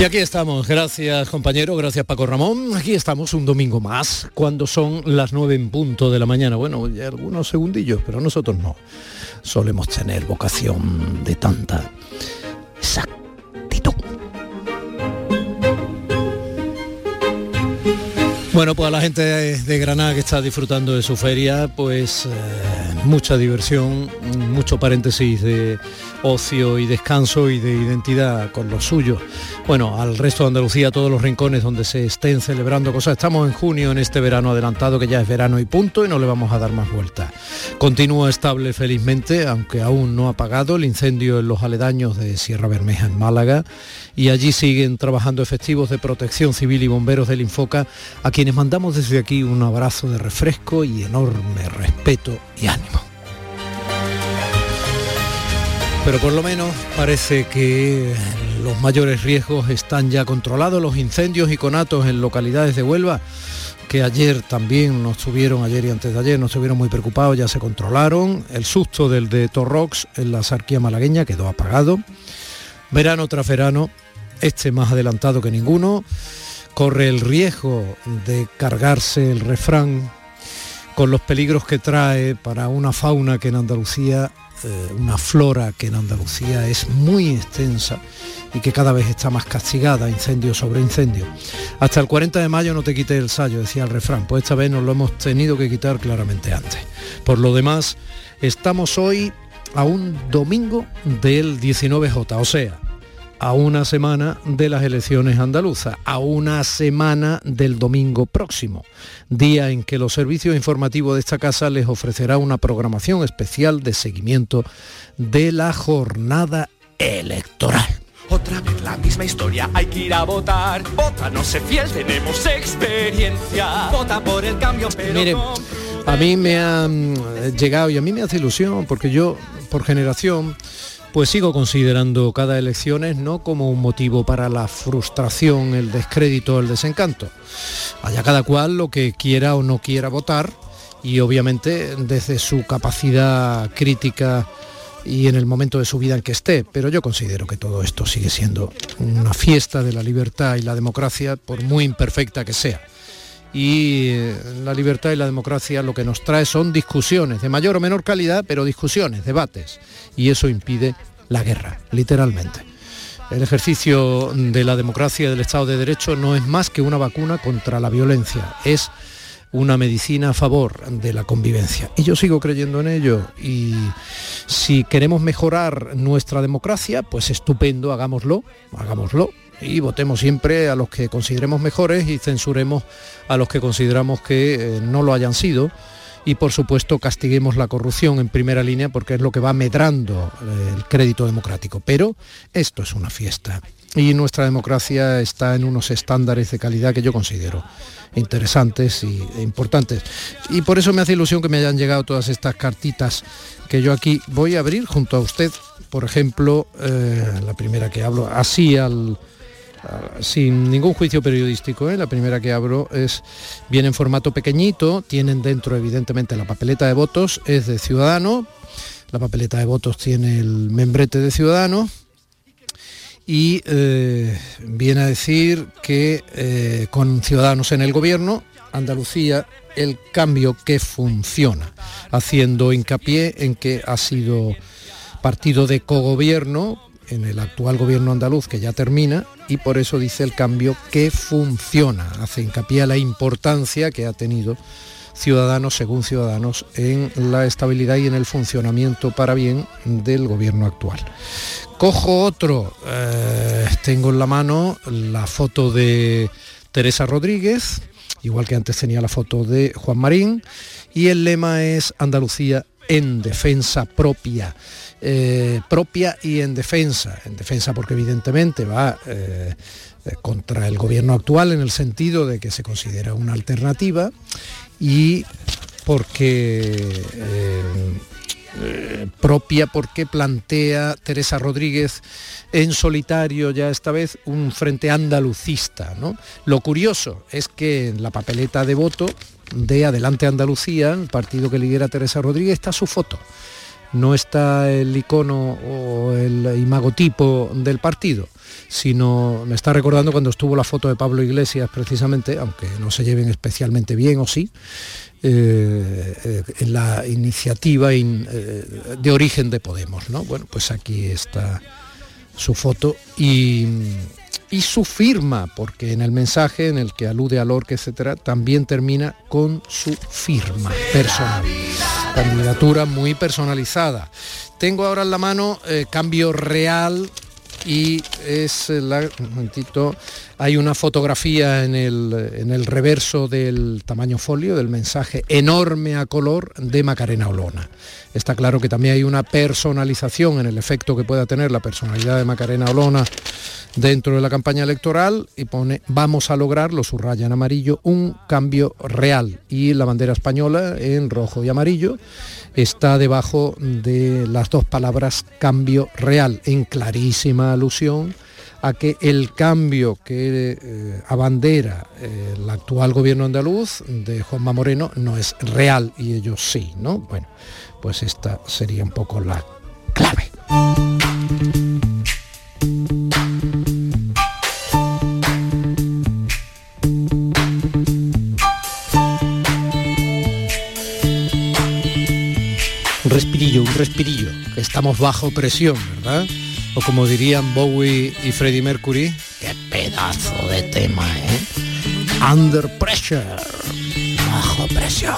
Y aquí estamos, gracias compañero, gracias Paco Ramón. Aquí estamos un domingo más, cuando son las nueve en punto de la mañana. Bueno, ya algunos segundillos, pero nosotros no. Solemos tener vocación de tanta Bueno, pues a la gente de Granada que está disfrutando de su feria, pues eh, mucha diversión, mucho paréntesis de ocio y descanso y de identidad con los suyos. Bueno, al resto de Andalucía, todos los rincones donde se estén celebrando cosas. Estamos en junio en este verano adelantado, que ya es verano y punto, y no le vamos a dar más vueltas. Continúa estable felizmente, aunque aún no ha apagado el incendio en los aledaños de Sierra Bermeja en Málaga, y allí siguen trabajando efectivos de protección civil y bomberos del Infoca, a quienes mandamos desde aquí un abrazo de refresco y enorme respeto y ánimo. Pero por lo menos parece que los mayores riesgos están ya controlados, los incendios y conatos en localidades de Huelva que ayer también nos tuvieron, ayer y antes de ayer nos tuvieron muy preocupados, ya se controlaron. El susto del de Torrox en la sarquía malagueña quedó apagado. Verano tras verano, este más adelantado que ninguno, corre el riesgo de cargarse el refrán con los peligros que trae para una fauna que en Andalucía eh, una flora que en Andalucía es muy extensa y que cada vez está más castigada, incendio sobre incendio. Hasta el 40 de mayo no te quite el sallo, decía el refrán, pues esta vez nos lo hemos tenido que quitar claramente antes. Por lo demás, estamos hoy a un domingo del 19J, o sea, a una semana de las elecciones andaluzas, a una semana del domingo próximo, día en que los servicios informativos de esta casa les ofrecerá una programación especial de seguimiento de la jornada electoral. Otra vez la misma historia, hay que ir a votar. Vota, no se fiel, tenemos experiencia. Vota por el cambio, pero Miren, a mí me ha mm, llegado y a mí me hace ilusión porque yo, por generación, pues sigo considerando cada elecciones no como un motivo para la frustración, el descrédito, el desencanto. Haya cada cual lo que quiera o no quiera votar y obviamente desde su capacidad crítica y en el momento de su vida en que esté, pero yo considero que todo esto sigue siendo una fiesta de la libertad y la democracia, por muy imperfecta que sea. Y eh, la libertad y la democracia lo que nos trae son discusiones, de mayor o menor calidad, pero discusiones, debates. Y eso impide la guerra, literalmente. El ejercicio de la democracia y del Estado de Derecho no es más que una vacuna contra la violencia, es una medicina a favor de la convivencia. Y yo sigo creyendo en ello. Y si queremos mejorar nuestra democracia, pues estupendo, hagámoslo, hagámoslo. Y votemos siempre a los que consideremos mejores y censuremos a los que consideramos que eh, no lo hayan sido. Y por supuesto castiguemos la corrupción en primera línea porque es lo que va medrando eh, el crédito democrático. Pero esto es una fiesta y nuestra democracia está en unos estándares de calidad que yo considero interesantes e importantes. Y por eso me hace ilusión que me hayan llegado todas estas cartitas que yo aquí voy a abrir junto a usted. Por ejemplo, eh, la primera que hablo, así al, sin ningún juicio periodístico. ¿eh? La primera que abro es, viene en formato pequeñito, tienen dentro evidentemente la papeleta de votos, es de Ciudadano, la papeleta de votos tiene el membrete de Ciudadano y eh, viene a decir que eh, con Ciudadanos en el gobierno, Andalucía, el cambio que funciona, haciendo hincapié en que ha sido partido de cogobierno en el actual gobierno andaluz que ya termina y por eso dice el cambio que funciona, hace hincapié a la importancia que ha tenido Ciudadanos, según Ciudadanos, en la estabilidad y en el funcionamiento para bien del gobierno actual. Cojo otro, eh, tengo en la mano la foto de Teresa Rodríguez, igual que antes tenía la foto de Juan Marín, y el lema es Andalucía en defensa propia. Eh, propia y en defensa. En defensa porque evidentemente va eh, contra el gobierno actual en el sentido de que se considera una alternativa y porque eh, propia porque plantea Teresa Rodríguez en solitario ya esta vez un frente andalucista. ¿no? Lo curioso es que en la papeleta de voto de Adelante Andalucía, el partido que lidera Teresa Rodríguez, está su foto. No está el icono o el imagotipo del partido, sino me está recordando cuando estuvo la foto de Pablo Iglesias precisamente, aunque no se lleven especialmente bien o sí, eh, eh, en la iniciativa eh, de origen de Podemos. ¿no? Bueno, pues aquí está su foto y, y, su firma, porque en el mensaje en el que alude al orque, etcétera, también termina con su firma personal. Candidatura muy personalizada. Tengo ahora en la mano cambio real y es la, un momentito, hay una fotografía en el, en el reverso del tamaño folio del mensaje enorme a color de Macarena Olona. Está claro que también hay una personalización en el efecto que pueda tener la personalidad de Macarena Olona dentro de la campaña electoral y pone vamos a lograr, lo subraya en amarillo, un cambio real y la bandera española en rojo y amarillo está debajo de las dos palabras cambio real, en clarísima alusión a que el cambio que eh, abandera eh, el actual gobierno andaluz de Juanma Moreno no es real y ellos sí, ¿no? Bueno, pues esta sería un poco la clave. Respirillo, estamos bajo presión, ¿verdad? O como dirían Bowie y Freddie Mercury, qué pedazo de tema, ¿eh? Under pressure, bajo presión.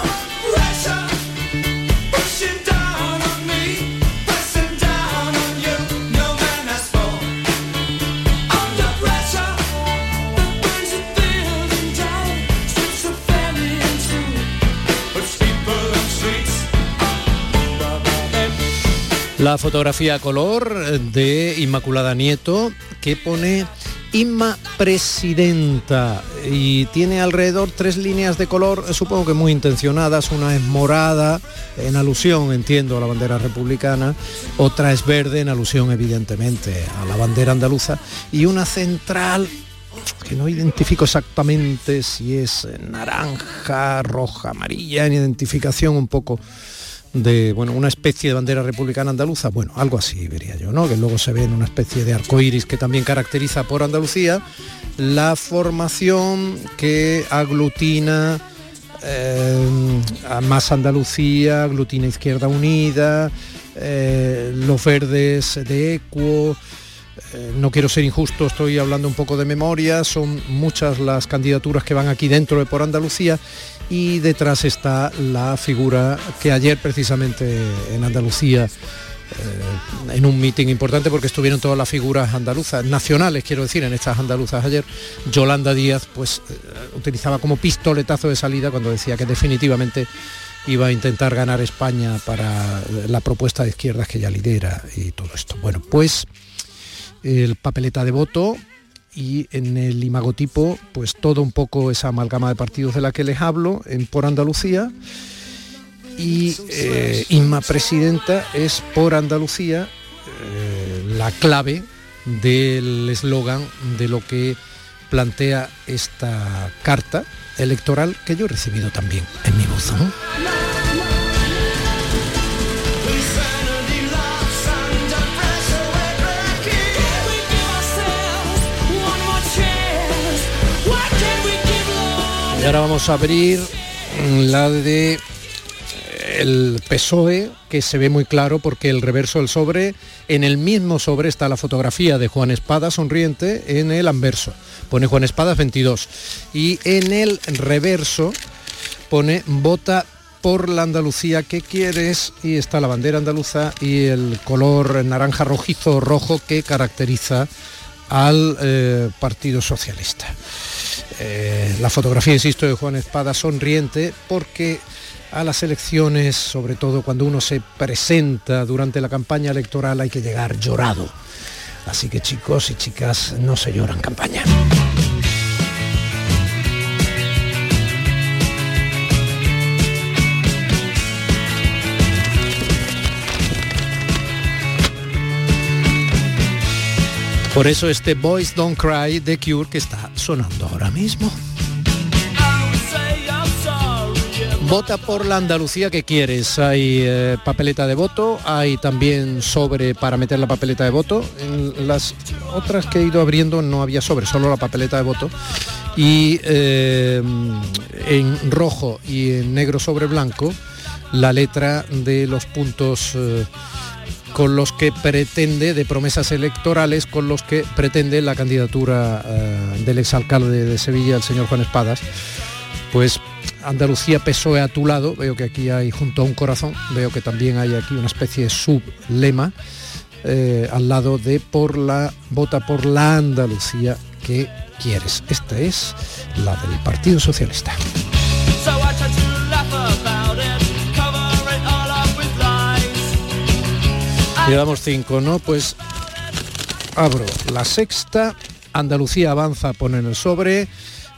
La fotografía a color de Inmaculada Nieto que pone Inma Presidenta y tiene alrededor tres líneas de color, supongo que muy intencionadas. Una es morada, en alusión, entiendo, a la bandera republicana, otra es verde, en alusión evidentemente a la bandera andaluza, y una central que no identifico exactamente si es naranja, roja, amarilla, en identificación un poco de bueno, una especie de bandera republicana andaluza, bueno, algo así vería yo, ¿no? Que luego se ve en una especie de arco iris que también caracteriza por Andalucía. La formación que aglutina eh, a más Andalucía, aglutina Izquierda Unida, eh, los verdes de Equo, eh, no quiero ser injusto, estoy hablando un poco de memoria, son muchas las candidaturas que van aquí dentro de por Andalucía y detrás está la figura que ayer precisamente en Andalucía eh, en un mitin importante porque estuvieron todas las figuras andaluzas, nacionales quiero decir, en estas andaluzas ayer, Yolanda Díaz pues eh, utilizaba como pistoletazo de salida cuando decía que definitivamente iba a intentar ganar España para la propuesta de izquierdas que ya lidera y todo esto. Bueno, pues el papeleta de voto y en el imagotipo pues todo un poco esa amalgama de partidos de la que les hablo en por Andalucía y eh, Inma Presidenta es por Andalucía eh, la clave del eslogan de lo que plantea esta carta electoral que yo he recibido también en mi buzón. Y ahora vamos a abrir la de el PSOE, que se ve muy claro porque el reverso del sobre, en el mismo sobre está la fotografía de Juan Espada sonriente en el anverso. Pone Juan Espada 22. Y en el reverso pone vota por la Andalucía que quieres y está la bandera andaluza y el color naranja rojizo rojo que caracteriza al eh, Partido Socialista. Eh, la fotografía, insisto, de Juan Espada sonriente porque a las elecciones, sobre todo cuando uno se presenta durante la campaña electoral, hay que llegar llorado. Así que chicos y chicas, no se lloran campaña. Por eso este Boys Don't Cry de Cure que está sonando ahora mismo. Vota por la Andalucía que quieres. Hay eh, papeleta de voto, hay también sobre para meter la papeleta de voto. En las otras que he ido abriendo no había sobre, solo la papeleta de voto. Y eh, en rojo y en negro sobre blanco la letra de los puntos eh, con los que pretende, de promesas electorales, con los que pretende la candidatura del exalcalde de Sevilla, el señor Juan Espadas, pues Andalucía PSOE a tu lado, veo que aquí hay junto a un corazón, veo que también hay aquí una especie de sublema eh, al lado de por la vota por la Andalucía que quieres. Esta es la del Partido Socialista. Llevamos cinco, ¿no? Pues abro la sexta, Andalucía avanza, pone en el sobre,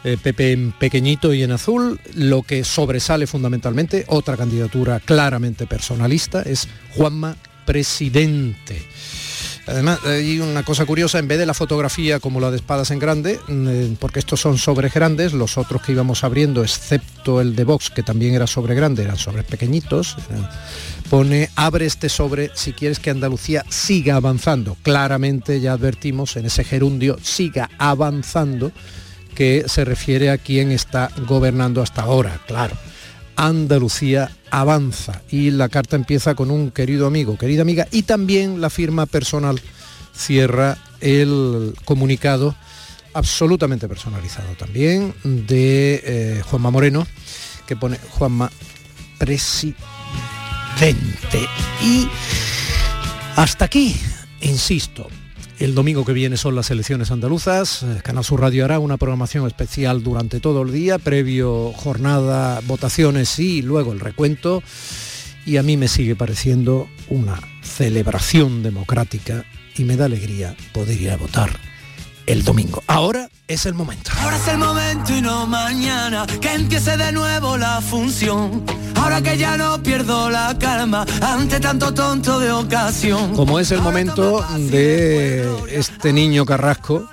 eh, Pepe en pequeñito y en azul. Lo que sobresale fundamentalmente, otra candidatura claramente personalista, es Juanma Presidente. Además, hay una cosa curiosa, en vez de la fotografía como la de espadas en grande, mm, porque estos son sobres grandes, los otros que íbamos abriendo, excepto el de Vox, que también era sobre grande, eran sobres pequeñitos, pone, abre este sobre si quieres que Andalucía siga avanzando. Claramente ya advertimos en ese gerundio, siga avanzando que se refiere a quien está gobernando hasta ahora, claro. Andalucía avanza y la carta empieza con un querido amigo, querida amiga y también la firma personal cierra el comunicado absolutamente personalizado también de eh, Juanma Moreno que pone Juanma presidente y hasta aquí insisto el domingo que viene son las elecciones andaluzas. Eh, Canal Sur Radio hará una programación especial durante todo el día, previo jornada, votaciones y luego el recuento. Y a mí me sigue pareciendo una celebración democrática y me da alegría poder ir a votar el domingo. Ahora es el momento. Ahora es el momento y no mañana, que empiece de nuevo la función. Ahora que ya no pierdo la calma ante tanto tonto de ocasión. Como es el momento de este niño Carrasco.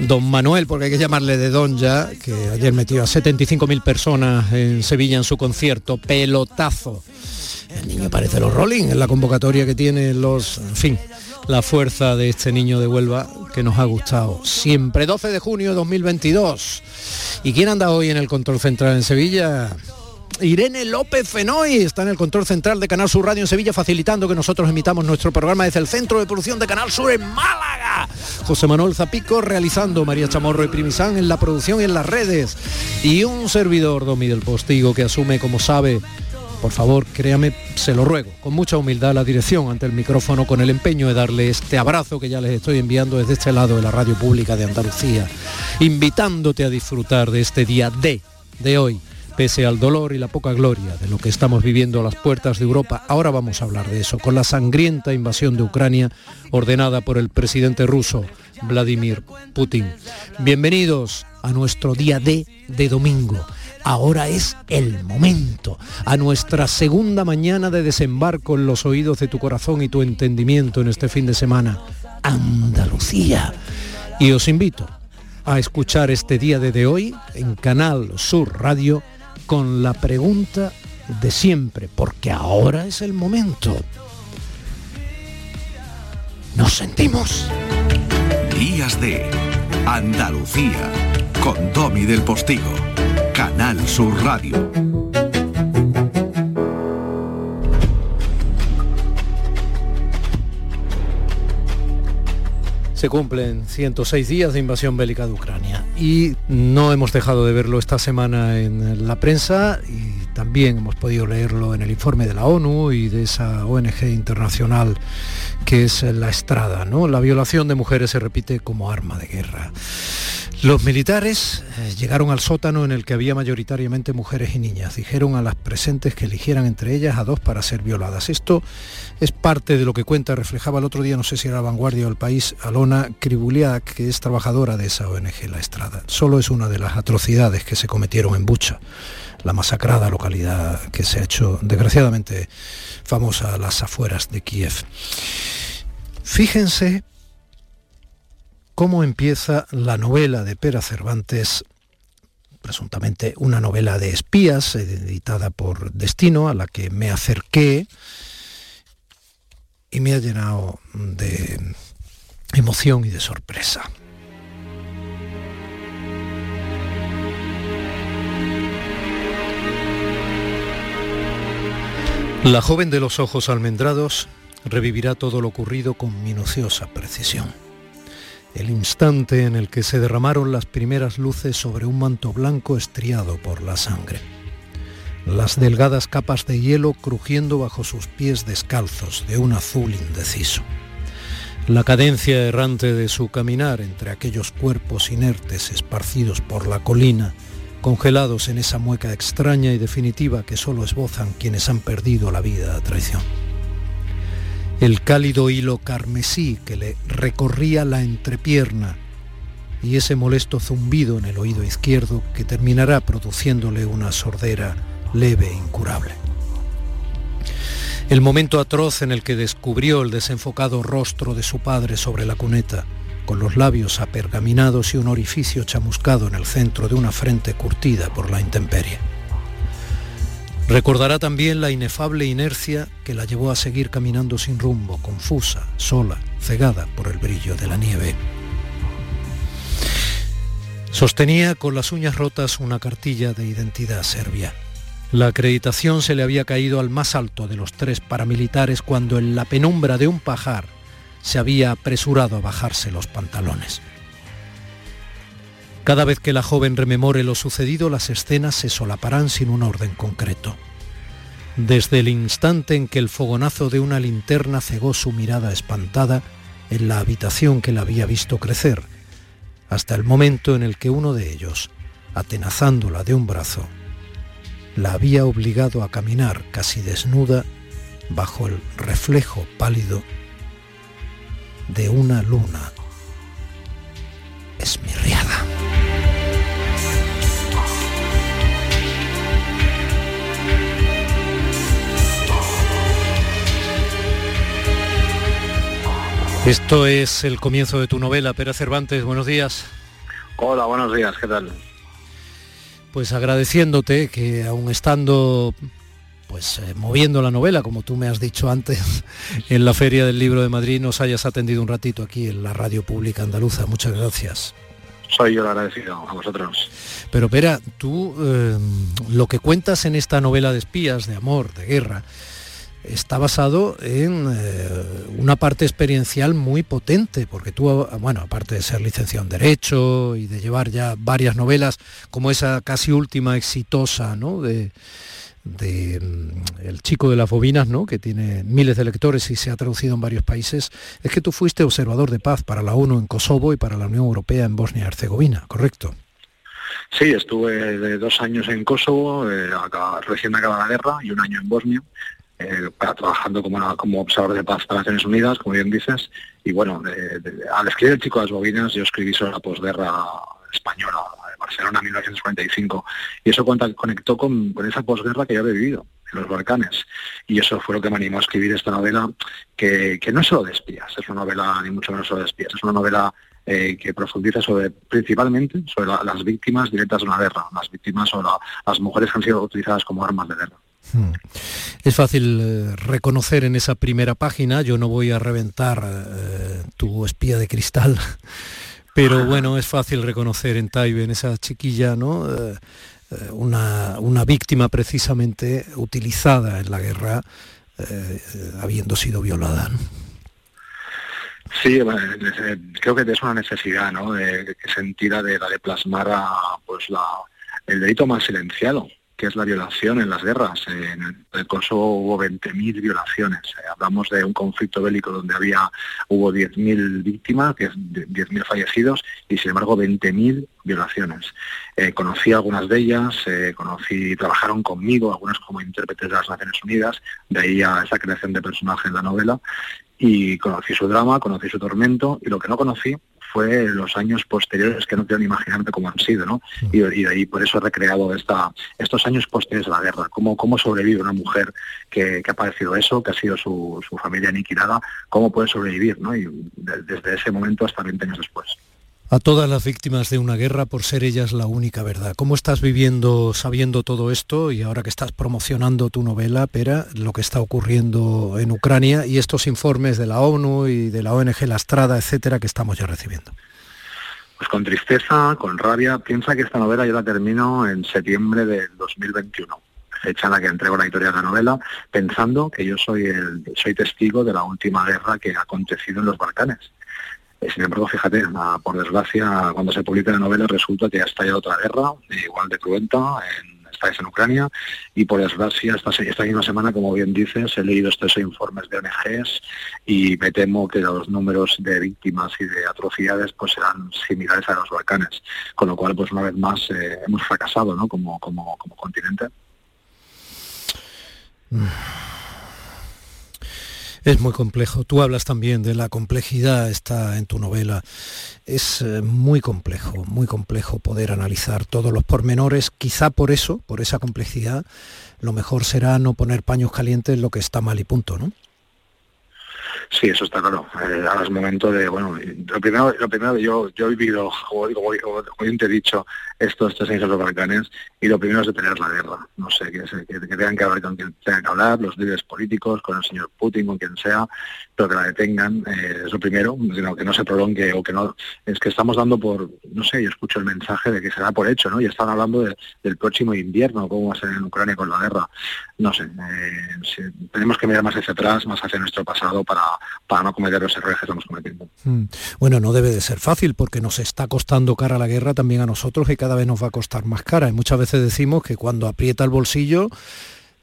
Don Manuel, porque hay que llamarle de Don ya, que ayer metió a 75.000 personas en Sevilla en su concierto, pelotazo. El niño parece los Rolling en la convocatoria que tiene los, en fin, la fuerza de este niño de Huelva que nos ha gustado siempre. 12 de junio de 2022. ¿Y quién anda hoy en el control central en Sevilla? Irene López Fenoy está en el control central de Canal Sur Radio en Sevilla facilitando que nosotros emitamos nuestro programa desde el centro de producción de Canal Sur en Málaga. José Manuel Zapico realizando María Chamorro y Primisán en la producción y en las redes. Y un servidor, Domi del Postigo, que asume, como sabe, por favor, créame, se lo ruego, con mucha humildad la dirección ante el micrófono, con el empeño de darle este abrazo que ya les estoy enviando desde este lado de la radio pública de Andalucía, invitándote a disfrutar de este día de, de hoy, pese al dolor y la poca gloria de lo que estamos viviendo a las puertas de Europa. Ahora vamos a hablar de eso, con la sangrienta invasión de Ucrania ordenada por el presidente ruso Vladimir Putin. Bienvenidos a nuestro día de, de domingo Ahora es el momento, a nuestra segunda mañana de desembarco en los oídos de tu corazón y tu entendimiento en este fin de semana, Andalucía. Y os invito a escuchar este día de hoy en Canal Sur Radio con la pregunta de siempre, porque ahora es el momento. Nos sentimos. Días de Andalucía con Domi del Postigo. Canal Sur Radio. Se cumplen 106 días de invasión bélica de Ucrania y no hemos dejado de verlo esta semana en la prensa y también hemos podido leerlo en el informe de la ONU y de esa ONG internacional que es la Estrada. ¿no? La violación de mujeres se repite como arma de guerra. Los militares eh, llegaron al sótano en el que había mayoritariamente mujeres y niñas. Dijeron a las presentes que eligieran entre ellas a dos para ser violadas. Esto es parte de lo que cuenta, reflejaba el otro día, no sé si era la vanguardia o el país, Alona Kribuliak, que es trabajadora de esa ONG, La Estrada. Solo es una de las atrocidades que se cometieron en Bucha, la masacrada localidad que se ha hecho desgraciadamente famosa a las afueras de Kiev. Fíjense cómo empieza la novela de Pera Cervantes presuntamente una novela de espías editada por Destino, a la que me acerqué y me ha llenado de emoción y de sorpresa. La joven de los ojos almendrados revivirá todo lo ocurrido con minuciosa precisión. El instante en el que se derramaron las primeras luces sobre un manto blanco estriado por la sangre. Las delgadas capas de hielo crujiendo bajo sus pies descalzos de un azul indeciso. La cadencia errante de su caminar entre aquellos cuerpos inertes esparcidos por la colina congelados en esa mueca extraña y definitiva que solo esbozan quienes han perdido la vida a traición. El cálido hilo carmesí que le recorría la entrepierna y ese molesto zumbido en el oído izquierdo que terminará produciéndole una sordera leve e incurable. El momento atroz en el que descubrió el desenfocado rostro de su padre sobre la cuneta, con los labios apergaminados y un orificio chamuscado en el centro de una frente curtida por la intemperie. Recordará también la inefable inercia que la llevó a seguir caminando sin rumbo, confusa, sola, cegada por el brillo de la nieve. Sostenía con las uñas rotas una cartilla de identidad serbia. La acreditación se le había caído al más alto de los tres paramilitares cuando en la penumbra de un pajar se había apresurado a bajarse los pantalones. Cada vez que la joven rememore lo sucedido, las escenas se solaparán sin un orden concreto. Desde el instante en que el fogonazo de una linterna cegó su mirada espantada en la habitación que la había visto crecer, hasta el momento en el que uno de ellos, atenazándola de un brazo, la había obligado a caminar casi desnuda bajo el reflejo pálido de una luna esmirriada. Esto es el comienzo de tu novela, Pera Cervantes. Buenos días. Hola, buenos días, ¿qué tal? Pues agradeciéndote que aún estando pues eh, moviendo la novela, como tú me has dicho antes, en la Feria del Libro de Madrid, nos hayas atendido un ratito aquí en la Radio Pública Andaluza. Muchas gracias. Soy yo el agradecido a vosotros. Pero Pera, tú eh, lo que cuentas en esta novela de espías, de amor, de guerra, está basado en eh, una parte experiencial muy potente, porque tú, bueno, aparte de ser licenciado en Derecho y de llevar ya varias novelas, como esa casi última exitosa, ¿no? De, mm, El chico de las bobinas, ¿no? que tiene miles de lectores y se ha traducido en varios países, es que tú fuiste observador de paz para la ONU en Kosovo y para la Unión Europea en Bosnia y Herzegovina, ¿correcto? Sí, estuve de dos años en Kosovo, eh, recién acabada la guerra, y un año en Bosnia, eh, trabajando como, observador de paz para Naciones Unidas, como bien dices, y bueno, al escribir El chico de las bobinas yo escribí sobre la posguerra española, Barcelona 1945, y eso conectó con, esa posguerra que yo había vivido en los Balcanes. Y eso fue lo que me animó a escribir esta novela, que, no es solo de espías, es una novela ni mucho menos solo de espías, es una novela eh, que profundiza sobre principalmente sobre las víctimas directas de una guerra, las víctimas o las mujeres que han sido utilizadas como armas de guerra. Hmm. Es fácil eh, reconocer en esa primera página, yo no voy a reventar eh, tu espía de cristal, pero bueno, es fácil reconocer en Taiben esa chiquilla, ¿no? Eh, eh, una, víctima precisamente utilizada en la guerra eh, habiendo sido violada. Sí, creo que es una necesidad, ¿no? De, sentida de de plasmar a, pues la, el delito más silenciado, que es la violación en las guerras. En el Kosovo hubo 20.000 violaciones. Eh, hablamos de un conflicto bélico donde había hubo 10.000 víctimas, 10.000 fallecidos y sin embargo 20.000 violaciones. Eh, conocí algunas de ellas, eh, conocí, trabajaron conmigo, algunas como intérpretes de las Naciones Unidas, de ahí a esa creación de personaje en la novela, y conocí su drama, conocí su tormento, y lo que no conocí fue los años posteriores que no quiero ni imaginarte cómo han sido, ¿no? Y, de ahí por eso he recreado esta, estos años posteriores a la guerra, cómo, cómo sobrevive una mujer que, ha padecido eso, que ha sido su, familia aniquilada, cómo puede sobrevivir, ¿no? Y desde ese momento hasta 20 años después. A todas las víctimas de una guerra por ser ellas la única verdad. ¿Cómo estás viviendo, sabiendo todo esto y ahora que estás promocionando tu novela, Pera, lo que está ocurriendo en Ucrania y estos informes de la ONU y de la ONG La Estrada, etcétera, que estamos ya recibiendo? Pues con tristeza, con rabia. Piensa que esta novela yo la termino en septiembre del 2021 fecha en la que entrego la historia de la novela, pensando que yo soy el, soy testigo de la última guerra que ha acontecido en los Balcanes. Eh, sin embargo, fíjate, por desgracia, cuando se publica la novela resulta que ha estallado otra guerra, igual de cruenta, vez en Ucrania, y por desgracia, esta, esta misma semana, como bien dices, he leído estos informes de ONGs y me temo que los números de víctimas y de atrocidades pues serán similares a los Balcanes, con lo cual, pues una vez más, eh, hemos fracasado ¿no? como, como, como continente. Es muy complejo. Tú hablas también de la complejidad, está en tu novela. Es eh, muy complejo, muy complejo poder analizar todos los pormenores. Quizá por eso, por esa complejidad, lo mejor será no poner paños calientes en lo que está mal y punto, ¿no? Sí, eso está claro. Eh, ahora es momento de, bueno, lo primero, lo primero yo, yo he vivido, como, como, te he dicho, estos tres años de los Balcanes y lo primero es detener la guerra. No sé, que, que, tengan que hablar con quien tengan que hablar, los líderes políticos, con el señor Putin, con quien sea, pero que la detengan, eh, es lo primero, que no, se prolongue o que no, es que estamos dando por, no sé, yo escucho el mensaje de que se da por hecho, ¿no? Y están hablando del próximo invierno, cómo va a ser en Ucrania con la guerra. No sé, eh, tenemos que mirar más hacia atrás, más hacia nuestro pasado para, para no cometer los errores que estamos cometiendo. Hmm. Bueno, no debe de ser fácil porque nos está costando cara la guerra también a nosotros y cada vez nos va a costar más cara. Y muchas veces decimos que cuando aprieta el bolsillo,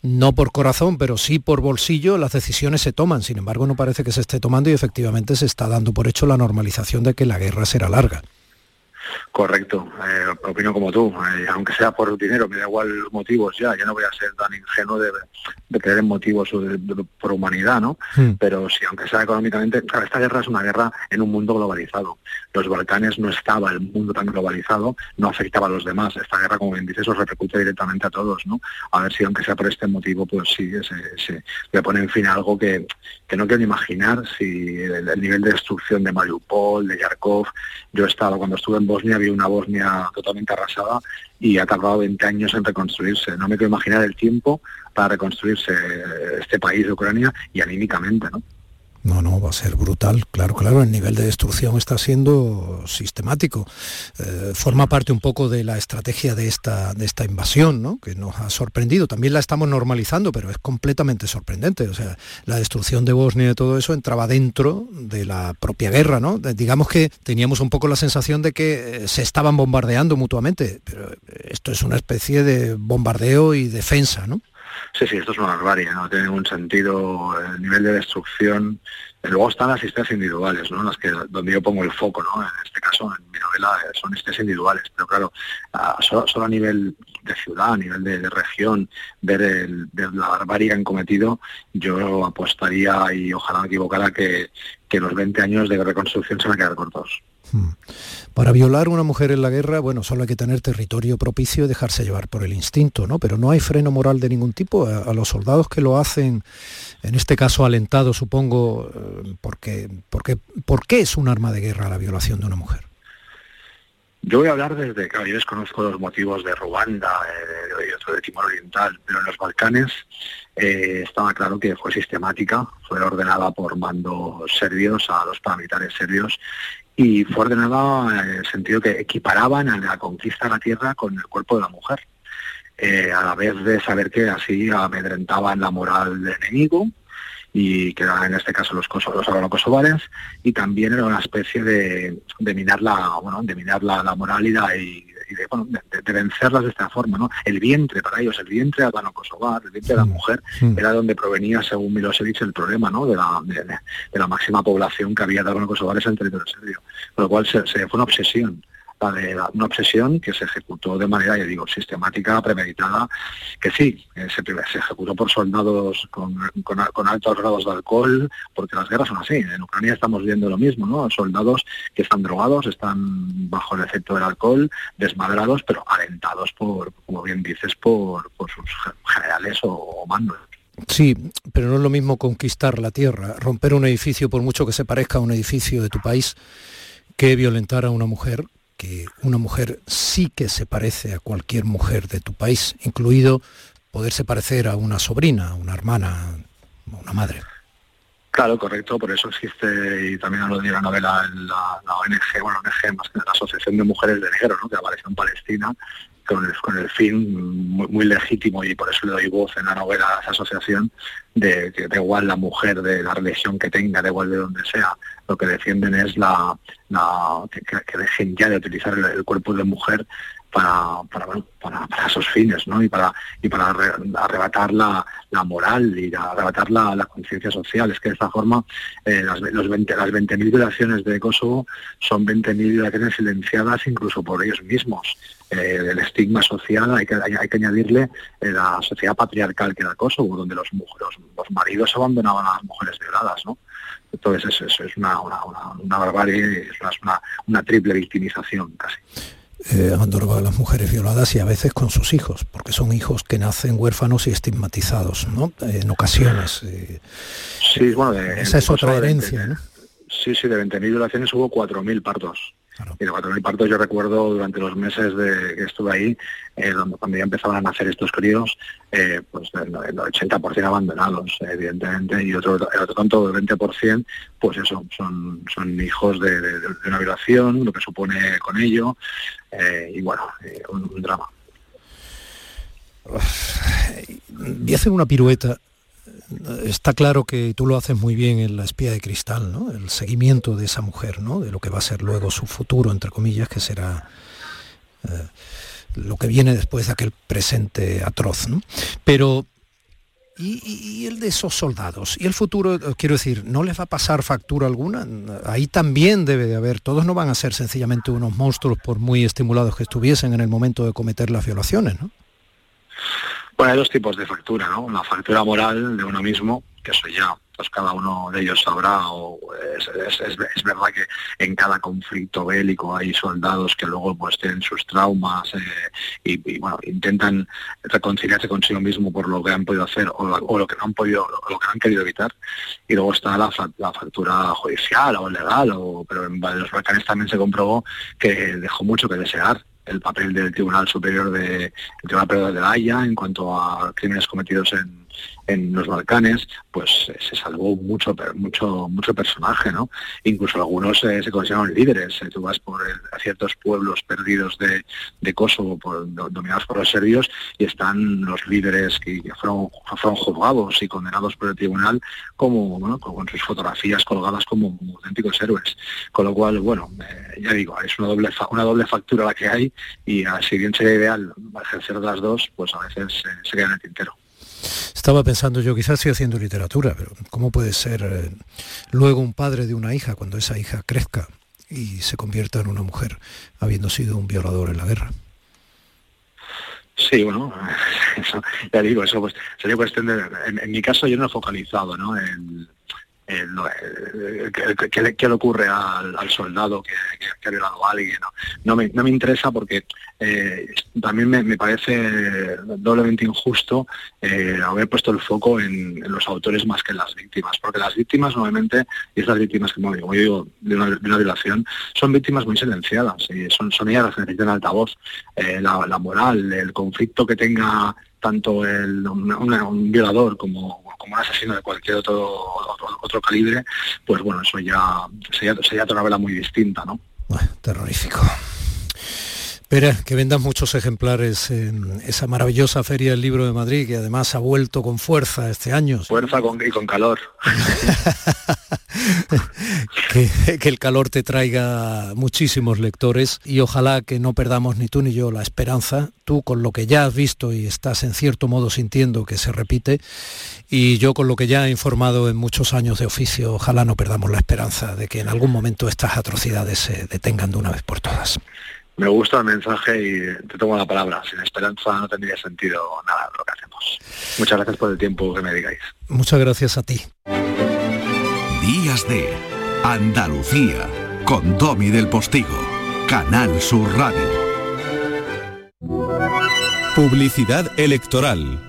no por corazón, pero sí por bolsillo, las decisiones se toman. Sin embargo, no parece que se esté tomando y efectivamente se está dando por hecho la normalización de que la guerra será larga. Correcto, eh, opino como tú, eh, aunque sea por dinero, me da igual los motivos ya, ya no voy a ser tan ingenuo de, de creer en motivos por humanidad, ¿no? Hmm. Pero si aunque sea económicamente, claro, esta guerra es una guerra en un mundo globalizado. Los Balcanes no estaba el mundo tan globalizado, no afectaba a los demás. Esta guerra, como bien dices, os repercute directamente a todos, ¿no? A ver si aunque sea por este motivo, pues sí, se, le pone en fin a algo que, que no quiero imaginar si el, el nivel de destrucción de Mariupol, de Yarkov, yo estaba cuando estuve en Bosnia, vi una Bosnia totalmente arrasada y ha tardado 20 años en reconstruirse. No me quiero imaginar el tiempo para reconstruirse este país Ucrania y anímicamente, ¿no? No, no, va a ser brutal, claro, claro, el nivel de destrucción está siendo sistemático. Eh, forma parte un poco de la estrategia de esta, de esta invasión, ¿no? que nos ha sorprendido. También la estamos normalizando, pero es completamente sorprendente. O sea, la destrucción de Bosnia y todo eso entraba dentro de la propia guerra, ¿no? Digamos que teníamos un poco la sensación de que eh, se estaban bombardeando mutuamente, pero esto es una especie de bombardeo y defensa, ¿no? Sí, sí, esto es una barbarie, no tiene ningún sentido el nivel de destrucción. Luego están las historias individuales, ¿no? Las que donde yo pongo el foco, ¿no? En este caso, en mi novela, son historias individuales, pero claro, solo, a nivel de ciudad, a nivel de, región, ver, la barbarie que han cometido, yo apostaría y ojalá me equivocara que, que los 20 años de reconstrucción se van a quedar cortos. Hmm. Para violar a una mujer en la guerra, bueno, solo hay que tener territorio propicio y dejarse llevar por el instinto, ¿no? Pero no hay freno moral de ningún tipo. A, los soldados que lo hacen, en este caso alentado, supongo, eh, porque, porque, ¿por qué es un arma de guerra la violación de una mujer? Yo voy a hablar desde, claro, yo desconozco los motivos de Ruanda eh, y otro de Timor Oriental, pero en los Balcanes eh, estaba claro que fue sistemática, fue ordenada por mandos serbios a los paramilitares serbios y fue ordenada en el sentido que equiparaban a la conquista de la tierra con el cuerpo de la mujer. Eh, a la vez de saber que así amedrentaban la moral del enemigo y que eran en este caso los, los kosovares y también era una especie de, de minar la bueno de minar la, la moralidad y y de, bueno, de, vencerlas de esta forma. ¿no? El vientre para ellos, el vientre albano-kosovar, el vientre de la mujer, era donde provenía, según Milosevic, el problema ¿no? de, la, de, la máxima población que había de albano-kosovares en el territorio serbio. Con lo cual se, se fue una obsesión una obsesión que se ejecutó de manera, ya digo, sistemática, premeditada, que sí, se, se, ejecutó por soldados con, altos grados de alcohol, porque las guerras son así. En Ucrania estamos viendo lo mismo, ¿no? Soldados que están drogados, están bajo el efecto del alcohol, desmadrados, pero alentados por, como bien dices, por, sus generales o mandos. Sí, pero no es lo mismo conquistar la tierra, romper un edificio por mucho que se parezca a un edificio de tu país que violentar a una mujer, que una mujer sí que se parece a cualquier mujer de tu país, incluido poderse parecer a una sobrina, a una hermana, a una madre. Claro, correcto, por eso existe, y también lo de la novela, la, la ONG, bueno, ONG más que la Asociación de Mujeres de Negro, ¿no? que apareció en Palestina, con el, con el fin muy, legítimo y por eso le doy voz en la novela a esa asociación de que igual la mujer de la religión que tenga, da igual de donde sea, lo que defienden es la, que, dejen ya de utilizar el, cuerpo de mujer para, para, esos fines, ¿no? Y para, y para arrebatar la, moral y arrebatar la, conciencia social. Es que de esta forma eh, las, los 20, las 20.000 violaciones de Kosovo son 20.000 violaciones silenciadas incluso por ellos mismos. Eh, el estigma social hay que, hay, que añadirle eh, la sociedad patriarcal que era Kosovo, donde los, los, los maridos abandonaban a las mujeres violadas, ¿no? Entonces eso, es una, una, una, barbarie, es una, una triple victimización casi eh, a las mujeres violadas y a veces con sus hijos, porque son hijos que nacen huérfanos y estigmatizados, ¿no? En ocasiones. Eh, sí, bueno, esa es otra herencia, ¿no? Sí, sí, de 20.000 violaciones hubo 4.000 partos. Y de 4.000 partos yo recuerdo durante los meses de que estuve ahí, eh, cuando ya empezaban a nacer estos críos, eh, pues el, 80% abandonados, evidentemente, y otro, el otro tanto, el 20%, pues eso, son, son hijos de, una violación, lo que supone con ello, eh, y bueno, un, drama. Voy a hacer una pirueta está claro que tú lo haces muy bien en La espía de cristal, ¿no? El seguimiento de esa mujer, ¿no? De lo que va a ser luego su futuro, entre comillas, que será eh, lo que viene después de aquel presente atroz, ¿no? Pero ¿Y, el de esos soldados? ¿Y el futuro, eh, quiero decir, no les va a pasar factura alguna? Ahí también debe de haber, todos no van a ser sencillamente unos monstruos por muy estimulados que estuviesen en el momento de cometer las violaciones, ¿no? Bueno, hay dos tipos de factura, ¿no? La factura moral de uno mismo, que eso ya pues cada uno de ellos sabrá, o es, verdad que en cada conflicto bélico hay soldados que luego pues tienen sus traumas eh, y, bueno, intentan reconciliarse consigo mismo por lo que han podido hacer o, lo que no han podido, lo que han querido evitar. Y luego está la, factura judicial o legal, o, pero en los Balcanes también se comprobó que dejó mucho que desear el papel del Tribunal Superior de, el Tribunal de la Haya en cuanto a crímenes cometidos en, en los Balcanes, pues eh, se salvó mucho, mucho, mucho personaje, ¿no? Incluso algunos eh, se consideraron líderes. Eh, tú vas por ciertos pueblos perdidos de, Kosovo, dominados por los serbios, y están los líderes que, fueron, juzgados y condenados por el tribunal como, con, sus fotografías colgadas como, auténticos héroes. Con lo cual, bueno, ya digo, es una doble, una doble factura la que hay, y si bien sería ideal ejercer las dos, pues a veces se queda en el tintero. Estaba pensando yo, quizás estoy haciendo literatura, pero ¿cómo puede ser eh, luego un padre de una hija cuando esa hija crezca y se convierta en una mujer habiendo sido un violador en la guerra? Sí, bueno, ya digo, eso pues sería cuestión de, en, mi caso yo no he focalizado, ¿no? Eh, qué, le ocurre al, soldado que, ha violado a alguien. No, me, no me, interesa porque eh, también me, parece doblemente injusto eh, haber puesto el foco en, los autores más que en las víctimas, porque las víctimas normalmente, y estas víctimas que, como digo, de una, violación, son víctimas muy silenciadas, y son, son ellas las que necesitan altavoz. La, la, moral, el conflicto que tenga tanto el, un violador como como un asesino de cualquier otro, otro, calibre, pues bueno, eso ya sería, sería otra novela muy distinta, ¿no? terrorífico. Espera, que vendan muchos ejemplares en esa maravillosa Feria del Libro de Madrid, que además ha vuelto con fuerza este año. Fuerza y con calor. que, que, el calor te traiga muchísimos lectores y ojalá que no perdamos ni tú ni yo la esperanza, tú con lo que ya has visto y estás en cierto modo sintiendo que se repite, y yo con lo que ya he informado en muchos años de oficio, ojalá no perdamos la esperanza de que en algún momento estas atrocidades se detengan de una vez por todas. Me gusta el mensaje y te tomo la palabra. Sin esperanza no tendría sentido nada lo que hacemos. Muchas gracias por el tiempo que me digáis. Muchas gracias a ti. Días de Andalucía con Domi del Postigo, Canal Sur Radio. Publicidad electoral.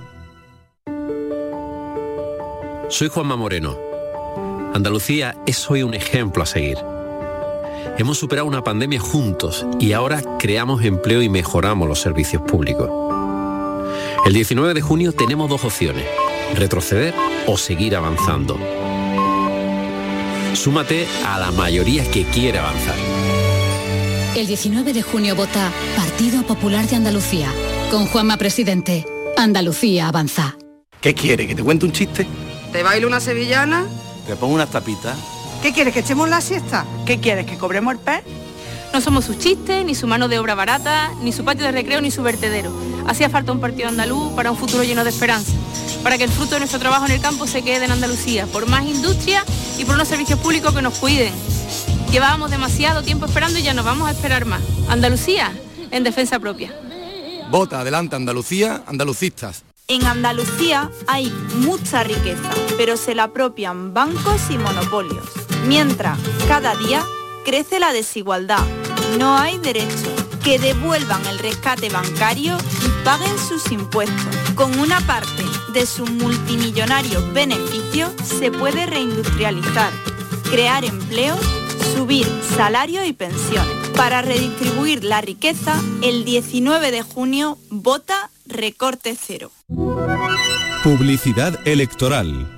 Soy Juanma Moreno. Andalucía es hoy un ejemplo a seguir Hemos superado una pandemia juntos y ahora creamos empleo y mejoramos los servicios públicos. El 19 de junio tenemos dos opciones, retroceder o seguir avanzando. Súmate a la mayoría que quiere avanzar. El 19 de junio vota Partido Popular de Andalucía. Con Juanma Presidente. Andalucía avanza. ¿Qué quiere? ¿Que te cuente un chiste? ¿Te bailo una sevillana? ¿Te pongo unas tapitas? ¿Qué quieres? ¿Que echemos la siesta? ¿Qué quieres? ¿Que cobremos el pez? No somos su chiste, ni su mano de obra barata, ni su patio de recreo, ni su vertedero. Hacía falta un partido andaluz para un futuro lleno de esperanza, para que el fruto de nuestro trabajo en el campo se quede en Andalucía, por más industria y por unos servicios públicos que nos cuiden. Llevábamos demasiado tiempo esperando y ya no vamos a esperar más. Andalucía, en defensa propia. Vota adelante Andalucía, andalucistas. En Andalucía hay mucha riqueza, pero se la apropian bancos y monopolios. Mientras, cada día crece la desigualdad. No hay derecho. Que devuelvan el rescate bancario y paguen sus impuestos. Con una parte de sus multimillonarios beneficios se puede reindustrializar, crear empleo, subir salario y pensiones. Para redistribuir la riqueza, el 19 de junio vota recorte cero. Publicidad electoral.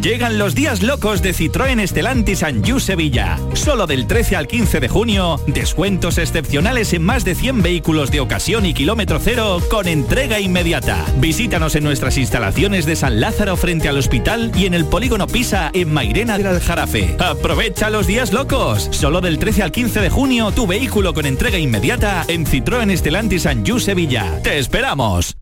Llegan los días locos de Citroën Estelantis Anjou Sevilla. Solo del 13 al 15 de junio, descuentos excepcionales en más de 100 vehículos de ocasión y kilómetro cero con entrega inmediata. Visítanos en nuestras instalaciones de San Lázaro frente al hospital y en el polígono Pisa en Mairena del Aljarafe. Aprovecha los días locos. Solo del 13 al 15 de junio, tu vehículo con entrega inmediata en Citroën Estelantis Anjou Sevilla. ¡Te esperamos!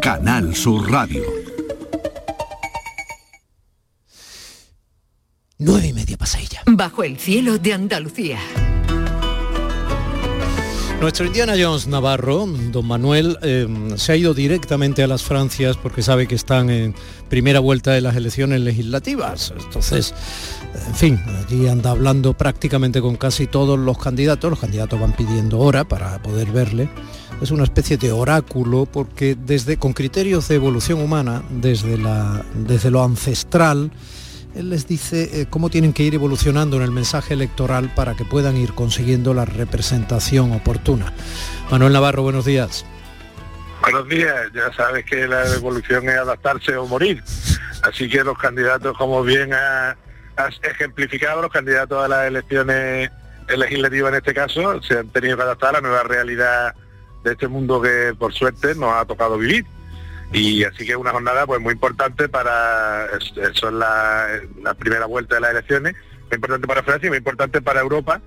Canal Sur Radio. Nueve y media pasadilla. Bajo el cielo de Andalucía. Nuestro Indiana Jones Navarro, don Manuel, eh, se ha ido directamente a las Francias porque sabe que están en primera vuelta de las elecciones legislativas. Entonces, en fin, allí anda hablando prácticamente con casi todos los candidatos. Los candidatos van pidiendo hora para poder verle. Es una especie de oráculo porque desde con criterios de evolución humana, desde, la, desde lo ancestral, él les dice eh, cómo tienen que ir evolucionando en el mensaje electoral para que puedan ir consiguiendo la representación oportuna. Manuel Navarro, buenos días. Buenos días, ya sabes que la evolución es adaptarse o morir. Así que los candidatos, como bien ha- has ejemplificado, los candidatos a las elecciones legislativas en este caso, se han tenido que adaptar a la nueva realidad de este mundo que por suerte nos ha tocado vivir. Y así que es una jornada pues muy importante para, es- eso es la, la primera vuelta de las elecciones, muy importante para Francia y muy importante para Europa,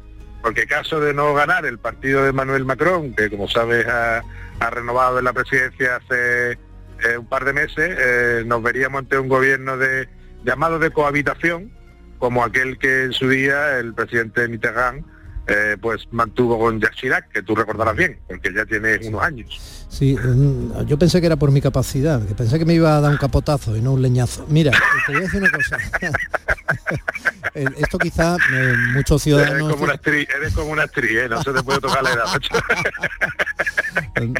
porque caso de no ganar el partido de Manuel Macron, que como sabes ha, ha renovado en la presidencia hace eh, un par de meses, eh, nos veríamos ante un gobierno de llamado de cohabitación, como aquel que en su día el presidente Mitterrand eh, pues mantuvo con Jacques Chirac, que tú recordarás bien, porque ya tiene unos años. Sí, mm, yo pensé que era por mi capacidad, que pensé que me iba a dar un capotazo y no un leñazo. Mira, te voy a decir una cosa. Eh, Esto quizá eh, muchos ciudadanos... Eres como una actriz, eres como una actriz, ¿eh? no se te puede tocar la edad.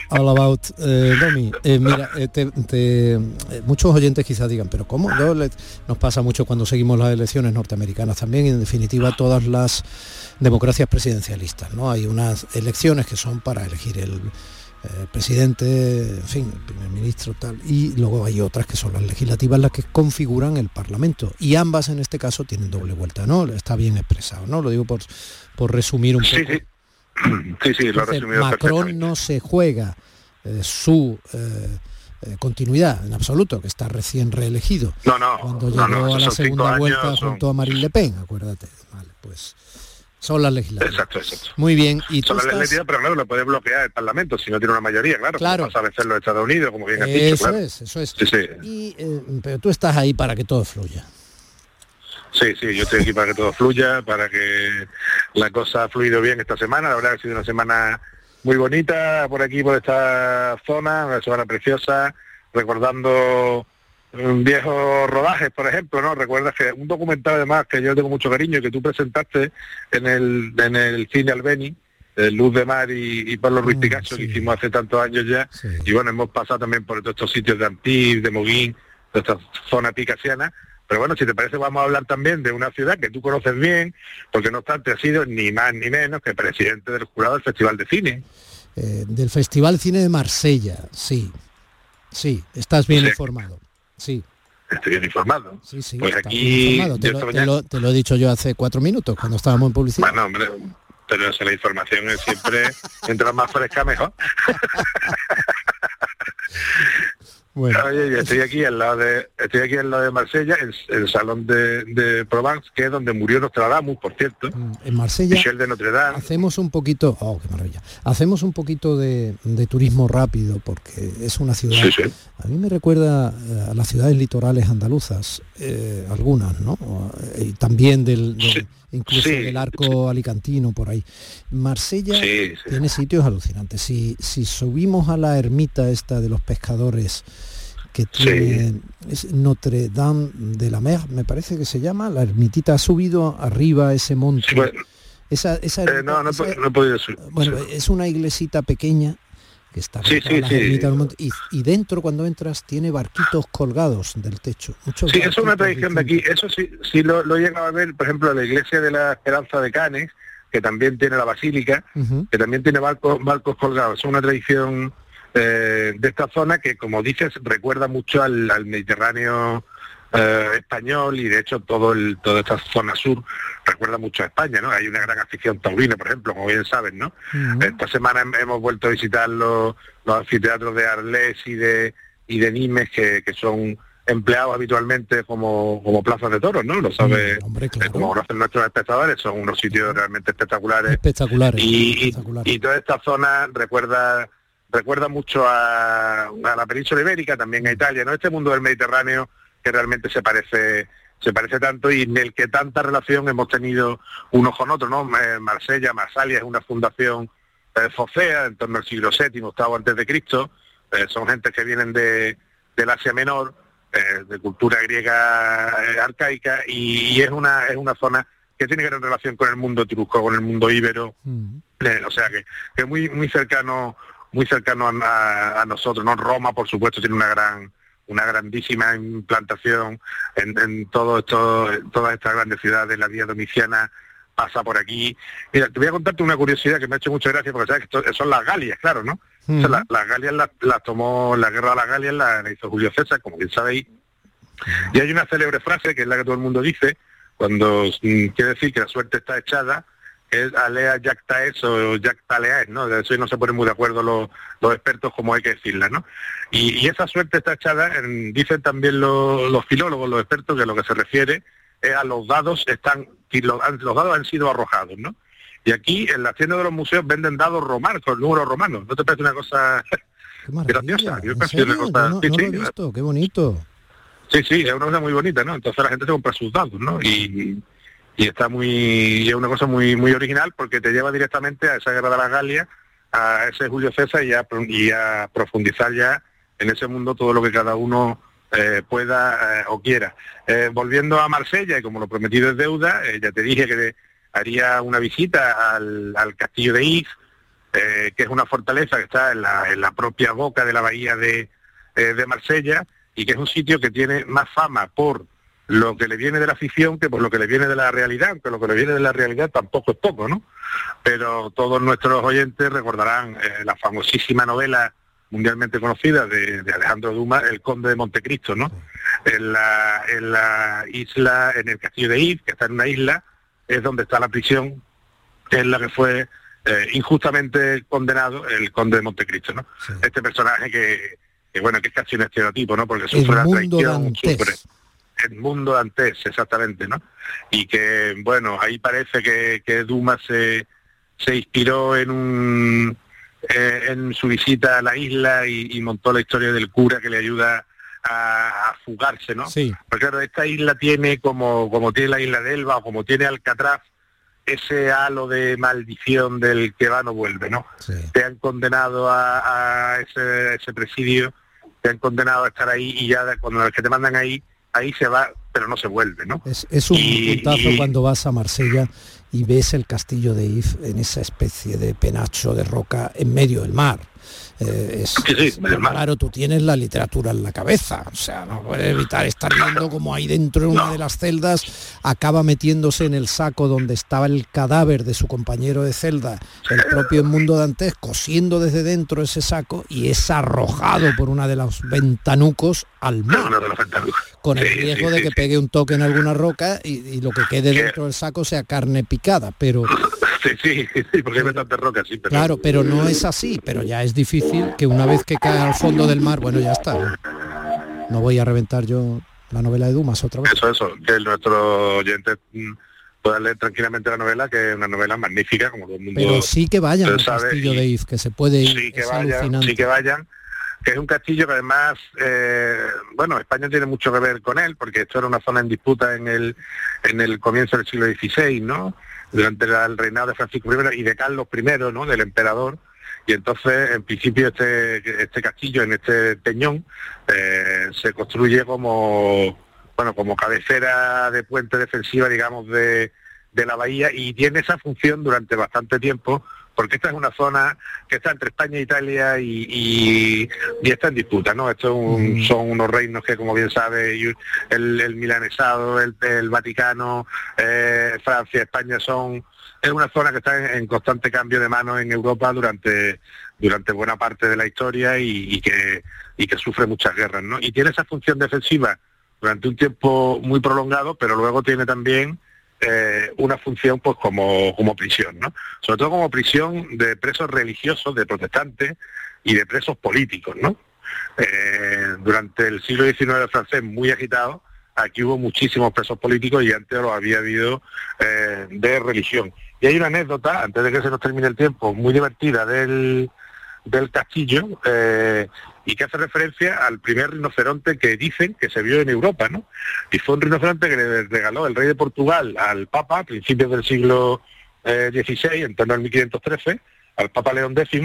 All about eh, Domi. Mira, te- te- muchos oyentes quizás digan, pero ¿cómo? Yo le- nos pasa mucho cuando seguimos las elecciones norteamericanas también, y en definitiva todas las democracias presidencialistas, ¿no? Hay unas elecciones que son para elegir el eh, presidente, en fin, el primer ministro, tal, y luego hay otras que son las legislativas las que configuran el Parlamento, y ambas en este caso tienen doble vuelta, ¿no? Está bien expresado, ¿no? Lo digo por, por resumir un poco. Sí, sí. Sí, sí, lo ha Entonces, resumido Macron no se juega eh, su eh, continuidad en absoluto, que está recién reelegido. No, no, Cuando llegó no, a la segunda años, vuelta son- junto a Marine Le Pen, acuérdate. Vale, pues son las legislativas. Exacto, exacto. Muy bien, y Son las estás- legislativas, pero claro, lo puede bloquear el Parlamento si no tiene una mayoría, claro. Claro. Pasa a veces los Estados Unidos, como bien has dicho, Eso claro. es, eso es. Sí, sí. Y, eh, pero tú estás ahí para que todo fluya. Sí, sí, yo estoy aquí para que todo fluya, para que la cosa ha fluido bien esta semana. La verdad que ha sido una semana muy bonita por aquí, por esta zona, una semana preciosa, recordando viejos rodajes, por ejemplo, ¿no? Recuerdas que un documental además que yo tengo mucho cariño y que tú presentaste en el, en el cine Albeni, eh, Luz de Mar y, y Pablo Ruiz Picasso, que hicimos hace tantos años ya. Y bueno, hemos pasado también por todos estos sitios de Antibes, de Moguín, de esta zona picasiana. Pero bueno, si te parece, vamos a hablar también de una ciudad que tú conoces bien, porque no obstante ha sido ni más ni menos que presidente del jurado del Festival de Cine. Eh, del Festival Cine de Marsella, sí. Sí, estás bien Sí. informado. Sí, Estoy bien informado. sí, sí. Pues aquí, informado. Te lo, esta te mañana- lo- te lo he dicho yo hace cuatro minutos, cuando estábamos en publicidad. Bueno, hombre, pero eso, la información es siempre, mientras más fresca, mejor. Bueno. Oye, yo estoy aquí al lado de, estoy aquí al lado de Marsella, en en el salón de, de Provence, que es donde murió Nostradamus, por cierto. En Marsella Michel de Notre Dame. hacemos un poquito, oh, qué maravilla. Hacemos un poquito de, de turismo rápido porque es una ciudad. Sí, sí. A mí me recuerda eh, a las ciudades litorales andaluzas, eh, algunas, ¿no? Y también del, del- incluso sí, del arco alicantino por ahí. Marsella Sí, tiene sitios alucinantes. Si, si subimos a la ermita esta de los pescadores que tiene es Notre Dame de la Mer, me parece que se llama, la ermitita ha subido arriba ese monte. bueno. esa, esa Eh, no, no, he esa- po- no he podido subir. bueno, es una iglesita pequeña que está Sí, sí, las sí. y, y dentro cuando entras tiene barquitos colgados del techo. Muchos Sí, eso es una tradición de aquí. Eso sí, sí lo, lo he llegado a ver, por ejemplo, la iglesia de la Esperanza de Canes, que también tiene la basílica, que también tiene barcos, barcos colgados. Es una tradición eh, de esta zona que, como dices, recuerda mucho al, al Mediterráneo eh, español y de hecho todo el, toda esta zona sur recuerda mucho a España, ¿no? Hay una gran afición taurina, por ejemplo, como bien saben, ¿no? Esta semana hem- hemos vuelto a visitar los, los anfiteatros de Arles y de y de Nimes que, que son empleados habitualmente como, como plazas de toros, ¿no? Lo sabe, eh, como conocen nuestros espectadores, son unos sitios realmente espectaculares. Espectaculares. Y, y- y toda esta zona recuerda recuerda mucho a, a la península ibérica, también a Italia, ¿no? Este mundo del Mediterráneo que realmente se parece se parece tanto y en el que tanta relación hemos tenido unos con otros, ¿no? Eh, Marsella, Masalia es una fundación eh, focea en torno al siglo VII, octavo antes de Cristo, eh, son gente que vienen de, del Asia Menor, eh, de cultura griega eh, arcaica y, y es una es una zona que tiene gran relación con el mundo etrusco, con el mundo íbero, eh, o sea que, que muy muy cercano muy cercano a, a- a nosotros no Roma por supuesto tiene una gran una grandísima implantación en, en todo esto en todas estas grandes ciudades la vía domiciana pasa por aquí. Mira te voy a contarte una curiosidad que me ha hecho mucha gracia porque sabes que esto- son las Galias claro no O sea, la- las Galias las las tomó la guerra de las Galias la, la hizo Julio César como bien sabéis. Y hay una célebre frase que es la que todo el mundo dice cuando mm, quiere decir que la suerte está echada que es alea jacta es o jacta leaes, ¿no? De eso no se ponen muy de acuerdo los, los expertos como hay que decirla, ¿no? Y, y esa suerte está echada, en- dicen también los, los filólogos, los expertos, que lo que se refiere es a los dados están, los, los dados han sido arrojados, ¿no? Y aquí en la tienda de los museos venden dados romanos, con números romanos. ¿No te parece una cosa grandiosa? Yo ¿En me parece una cosa- Yo no, sí, no lo sí, he visto, qué bonito. Sí, sí, es una cosa muy bonita, ¿no? Entonces la gente se compra sus dados, ¿no? Y, y está muy, y es una cosa muy muy original porque te lleva directamente a esa guerra de la Galia, a ese Julio César y a, profundizar ya en ese mundo todo lo que cada uno eh, pueda eh, o quiera. Eh, volviendo a Marsella, y como lo prometido es deuda, ya te dije que haría una visita al, castillo de If, que es una fortaleza que está en la, propia boca de la bahía de, de Marsella y que es un sitio que tiene más fama por lo que le viene de la ficción que por lo que le viene de la realidad, aunque lo que le viene de la realidad tampoco es poco, ¿no? Pero todos nuestros oyentes recordarán la famosísima novela mundialmente conocida de, Alejandro Dumas, el conde de Montecristo, ¿no? En la, en la isla, en el castillo de If, que está en una isla, es donde está la prisión, que es la que fue eh, injustamente condenado el conde de Montecristo, ¿no? Este personaje que, bueno, que es casi un estereotipo, ¿no? Porque sufre la traición, sufre el mundo antes, exactamente, ¿no? Y que, bueno, ahí parece que, que Dumas se, se inspiró en un eh, en su visita a la isla y, montó la historia del cura que le ayuda a, fugarse, ¿no? Sí. Porque claro, esta isla tiene como, como tiene la isla de Elba o como tiene Alcatraz, ese halo de maldición del que va no vuelve, ¿no? Te han condenado a, ese, presidio, te han condenado a estar ahí y ya cuando los que te mandan ahí, ahí se va, pero no se vuelve, ¿no? Es, un puntazo cuando vas a Marsella y ves el castillo de If en esa especie de penacho de roca en medio del mar. Eh, es, claro, tú tienes la literatura en la cabeza, o sea, no puedes evitar estar viendo como ahí dentro en una de las celdas acaba metiéndose en el saco donde estaba el cadáver de su compañero de celda, el propio Mundo Dantes, cosiendo desde dentro ese saco y es arrojado por una de los ventanucos al mar, con el riesgo de que pegue un toque en alguna roca y, lo que quede dentro del saco sea carne picada, pero Sí, sí, porque hay tanta roca, sí. Pero... Claro, pero no es así, pero ya es difícil que una vez que cae al fondo del mar, bueno, ya está. No voy a reventar yo la novela de Dumas otra vez. Eso, eso, que nuestro oyente mm, pueda leer tranquilamente la novela, que es una novela magnífica, como todo el mundo Pero sí que vayan al castillo de If, que se puede ir, sí que vayan, Sí que vayan, que es un castillo que además, eh, bueno, España tiene mucho que ver con él, porque esto era una zona en disputa en el, en el comienzo del siglo XVI, ¿no? durante el reinado de Francisco I y de Carlos I, ¿no? del emperador, y entonces en principio este, este castillo en este peñón eh, se construye como bueno como cabecera de puente defensiva digamos de, de la bahía y tiene esa función durante bastante tiempo porque esta es una zona que está entre España e Italia y, está en disputa, ¿no? Estos mm. son unos reinos que, como bien sabe, el, milanesado, el, Vaticano, eh, Francia, España son... Es una zona que está en, constante cambio de mano en Europa durante, durante buena parte de la historia y, que, y que sufre muchas guerras, ¿no? Y tiene esa función defensiva durante un tiempo muy prolongado, pero luego tiene también eh, una función pues como, como prisión, ¿no? Sobre todo como prisión de presos religiosos, de protestantes y de presos políticos, ¿no? Eh, durante el siglo XIX francés muy agitado, aquí hubo muchísimos presos políticos y antes lo había habido eh, de religión. Y hay una anécdota, antes de que se nos termine el tiempo, muy divertida del, del castillo, y que hace referencia al primer rinoceronte que dicen que se vio en Europa, ¿no? Y fue un rinoceronte que le regaló el rey de Portugal al Papa a principios del siglo XVI, eh, en torno al 1513, al Papa León X,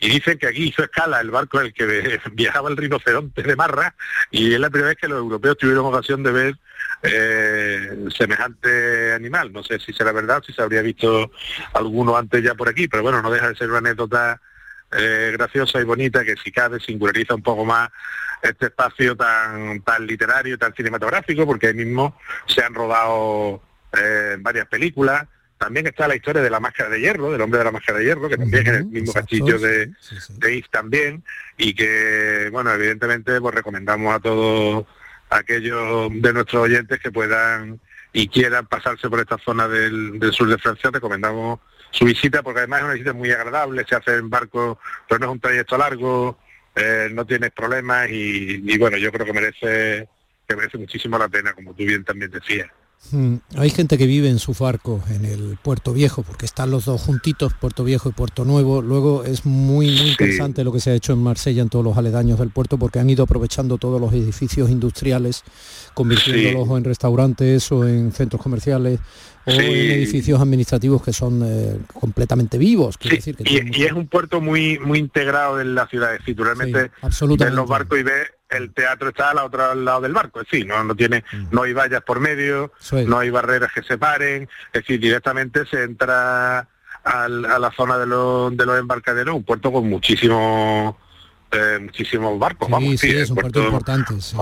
y dicen que aquí hizo escala el barco en el que viajaba el rinoceronte de Marra, y es la primera vez que los europeos tuvieron ocasión de ver eh, semejante animal. No sé si será verdad, si se habría visto alguno antes ya por aquí, pero bueno, no deja de ser una anécdota eh, graciosa y bonita que si cabe singulariza un poco más este espacio tan, tan literario tan cinematográfico, porque ahí mismo se han rodado eh, varias películas. También está la historia de la máscara de hierro, del hombre de la máscara de hierro, que también es el mismo castillo de, sí, también, y que, bueno, evidentemente pues recomendamos a todos aquellos de nuestros oyentes que puedan y quieran pasarse por esta zona del, del sur de Francia, recomendamos su visita, porque además es una visita muy agradable, se hace en barco, pero no es un trayecto largo, eh, no tienes problemas y, bueno, yo creo que merece, que merece muchísimo la pena, como tú bien también decías. Mm, hay gente que vive en su barco, en el Puerto Viejo, porque están los dos juntitos, Puerto Viejo y Puerto Nuevo. Luego es muy, muy interesante lo que se ha hecho en Marsella, en todos los aledaños del puerto, porque han ido aprovechando todos los edificios industriales, convirtiéndolos en restaurantes o en centros comerciales o en edificios administrativos que son eh, completamente vivos. y, es un puerto muy muy integrado en la ciudad, es decir, realmente en los barcos y ves el teatro está al otro lado del barco, es decir, no, no tiene, no hay vallas por medio, no hay barreras que separen, es decir, directamente se entra al- a la zona de los, de los embarcaderos, un puerto con muchísimos eh, muchísimos barcos, Sí, vamos, sí, sí, es un puerto importante. sí.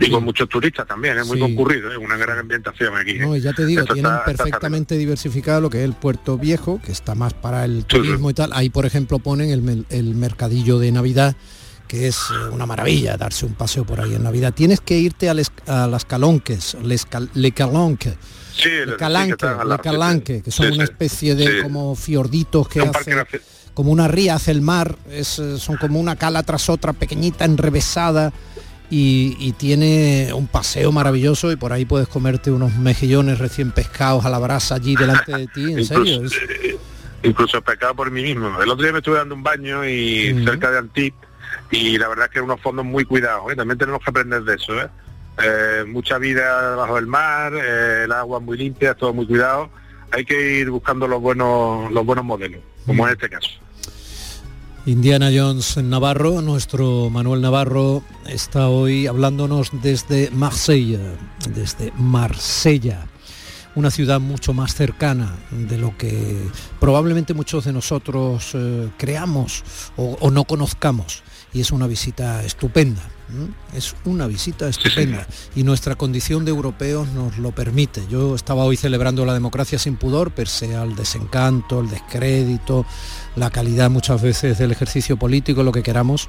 y con muchos turistas también, es muy concurrido, es una gran ambientación aquí. ¿eh? No, ya te digo, Esto tienen está- está perfectamente diversificado lo que es el puerto viejo, que está más para el turismo y tal. Ahí, por ejemplo, ponen el, el mercadillo de Navidad, que es eh, una maravilla darse un paseo por ahí en Navidad. Tienes que irte a, les- a las Calonques, les Cal- Le Calonque, Sí, Le Calanque, Le sí, Calanque, que son sí, una especie de como fiorditos que un hace como una ría hace el mar, es, eh, son como una cala tras otra, pequeñita, enrevesada, y, y tiene un paseo maravilloso y por ahí puedes comerte unos mejillones recién pescados a la brasa allí delante de ti, en serio. Incluso, es- eh, incluso pecado por mí mismo. El otro día me estuve dando un baño y cerca de Antip y la verdad es que unos fondos muy cuidados. ¿eh? También tenemos que aprender de eso. ¿eh? Eh, mucha vida bajo el mar, eh, el agua muy limpia, todo muy cuidado. Hay que ir buscando los buenos los buenos modelos, como en este caso. Indiana Jones Navarro, nuestro Manuel Navarro, está hoy hablándonos desde Marsella, desde Marsella, una ciudad mucho más cercana de lo que probablemente muchos de nosotros creamos o no conozcamos. Y es una visita estupenda, es una visita estupenda. Y nuestra condición de europeos nos lo permite. Yo estaba hoy celebrando la democracia sin pudor, pese al desencanto, el descrédito, la calidad muchas veces del ejercicio político, lo que queramos,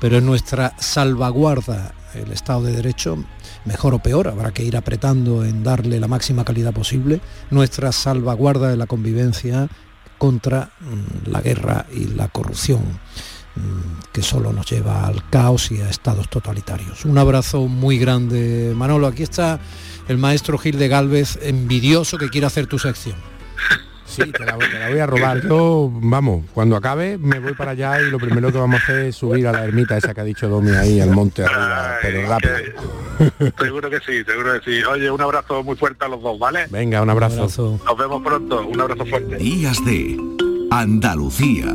pero es nuestra salvaguarda el Estado de Derecho, mejor o peor, habrá que ir apretando en darle la máxima calidad posible, nuestra salvaguarda de la convivencia contra mm, la guerra y la corrupción que solo nos lleva al caos y a estados totalitarios. Un abrazo muy grande, Manolo. Aquí está el maestro Gil de Galvez, envidioso que quiere hacer tu sección. Sí, te la, voy- te la voy a robar. Yo, vamos, cuando acabe me voy para allá y lo primero que vamos a hacer es subir a la ermita esa que ha dicho Domi ahí al monte arriba, pero rápido. Seguro que sí, seguro que sí. Oye, un abrazo muy fuerte a los dos, ¿vale? Venga, un abrazo. Nos vemos pronto, un abrazo fuerte. Días de Andalucía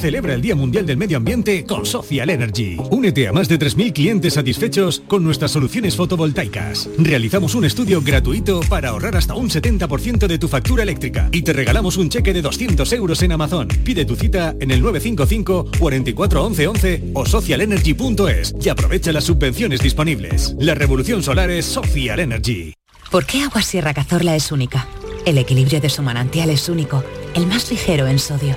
Celebra el Día Mundial del Medio Ambiente con Social Energy. Únete a más de 3.000 clientes satisfechos con nuestras soluciones fotovoltaicas. Realizamos un estudio gratuito para ahorrar hasta un 70% de tu factura eléctrica y te regalamos un cheque de 200 euros en Amazon. Pide tu cita en el 955 44 11 11 o socialenergy.es y aprovecha las subvenciones disponibles. La revolución solar es Social Energy. ¿Por qué Agua Sierra Cazorla es única? El equilibrio de su manantial es único, el más ligero en sodio,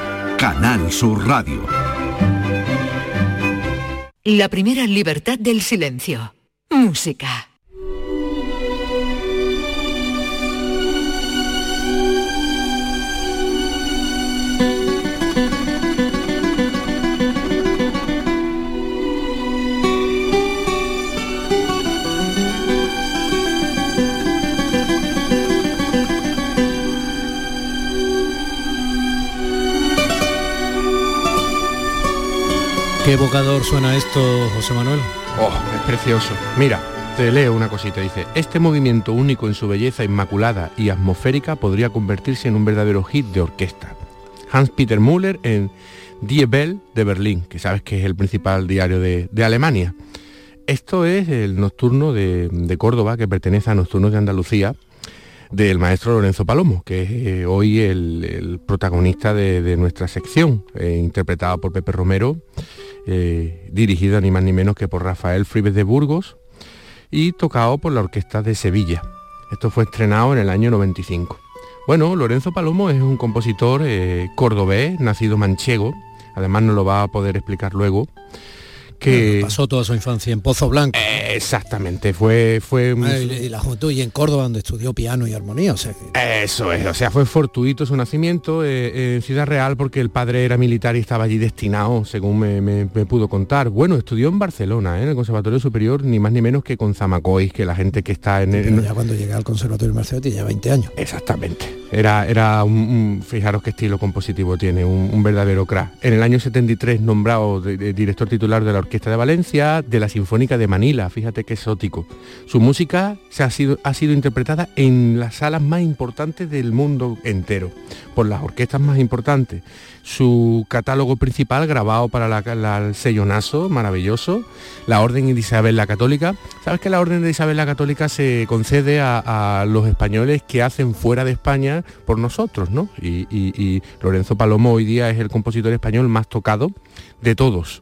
Canal Sur Radio. La primera libertad del silencio. Música. Qué evocador suena esto, José Manuel. Oh, es precioso. Mira, te leo una cosita. Dice, este movimiento único en su belleza inmaculada y atmosférica podría convertirse en un verdadero hit de orquesta. Hans-Peter Müller en Die Bell de Berlín, que sabes que es el principal diario de, de Alemania. Esto es el nocturno de, de Córdoba, que pertenece a Nocturnos de Andalucía, del maestro Lorenzo Palomo, que es eh, hoy el, protagonista de, nuestra sección, eh, interpretado por Pepe Romero, eh, dirigido ni más ni menos que por Rafael Fribes de Burgos y tocado por la Orquesta de Sevilla. Esto fue estrenado en el año 95. Bueno, Lorenzo Palomo es un compositor cordobés, nacido manchego, además no lo va a poder explicar luego, que pasó toda su infancia en Pozo Blanco. exactamente, fue fue y, la juventud y en Córdoba donde estudió piano y armonía, o sea Eso es, o sea, fue fortuito su nacimiento eh, en Ciudad Real porque el padre era militar y estaba allí destinado, según me, pudo contar. Bueno, estudió en Barcelona, ¿eh? en el Conservatorio Superior, ni más ni menos que con Zamacois, que la gente que está en, el, ya cuando llega al Conservatorio de Barcelona tenía 20 años. Exactamente. Era, era un, fijaros qué estilo compositivo tiene, un, verdadero crack. En el año 73 nombrado director titular de la Orquesta de Valencia, de la Sinfónica de Manila, fíjate qué exótico. Su música se ha, sido, ha sido interpretada en las salas más importantes del mundo entero, por las orquestas más importantes su catálogo principal grabado para la, el sello Naso, maravilloso, la Orden de Isabel la Católica. Sabes que la Orden de Isabel la Católica se concede a, los españoles que hacen fuera de España por nosotros, ¿no? Y, Lorenzo Palomo hoy día es el compositor español más tocado de todos.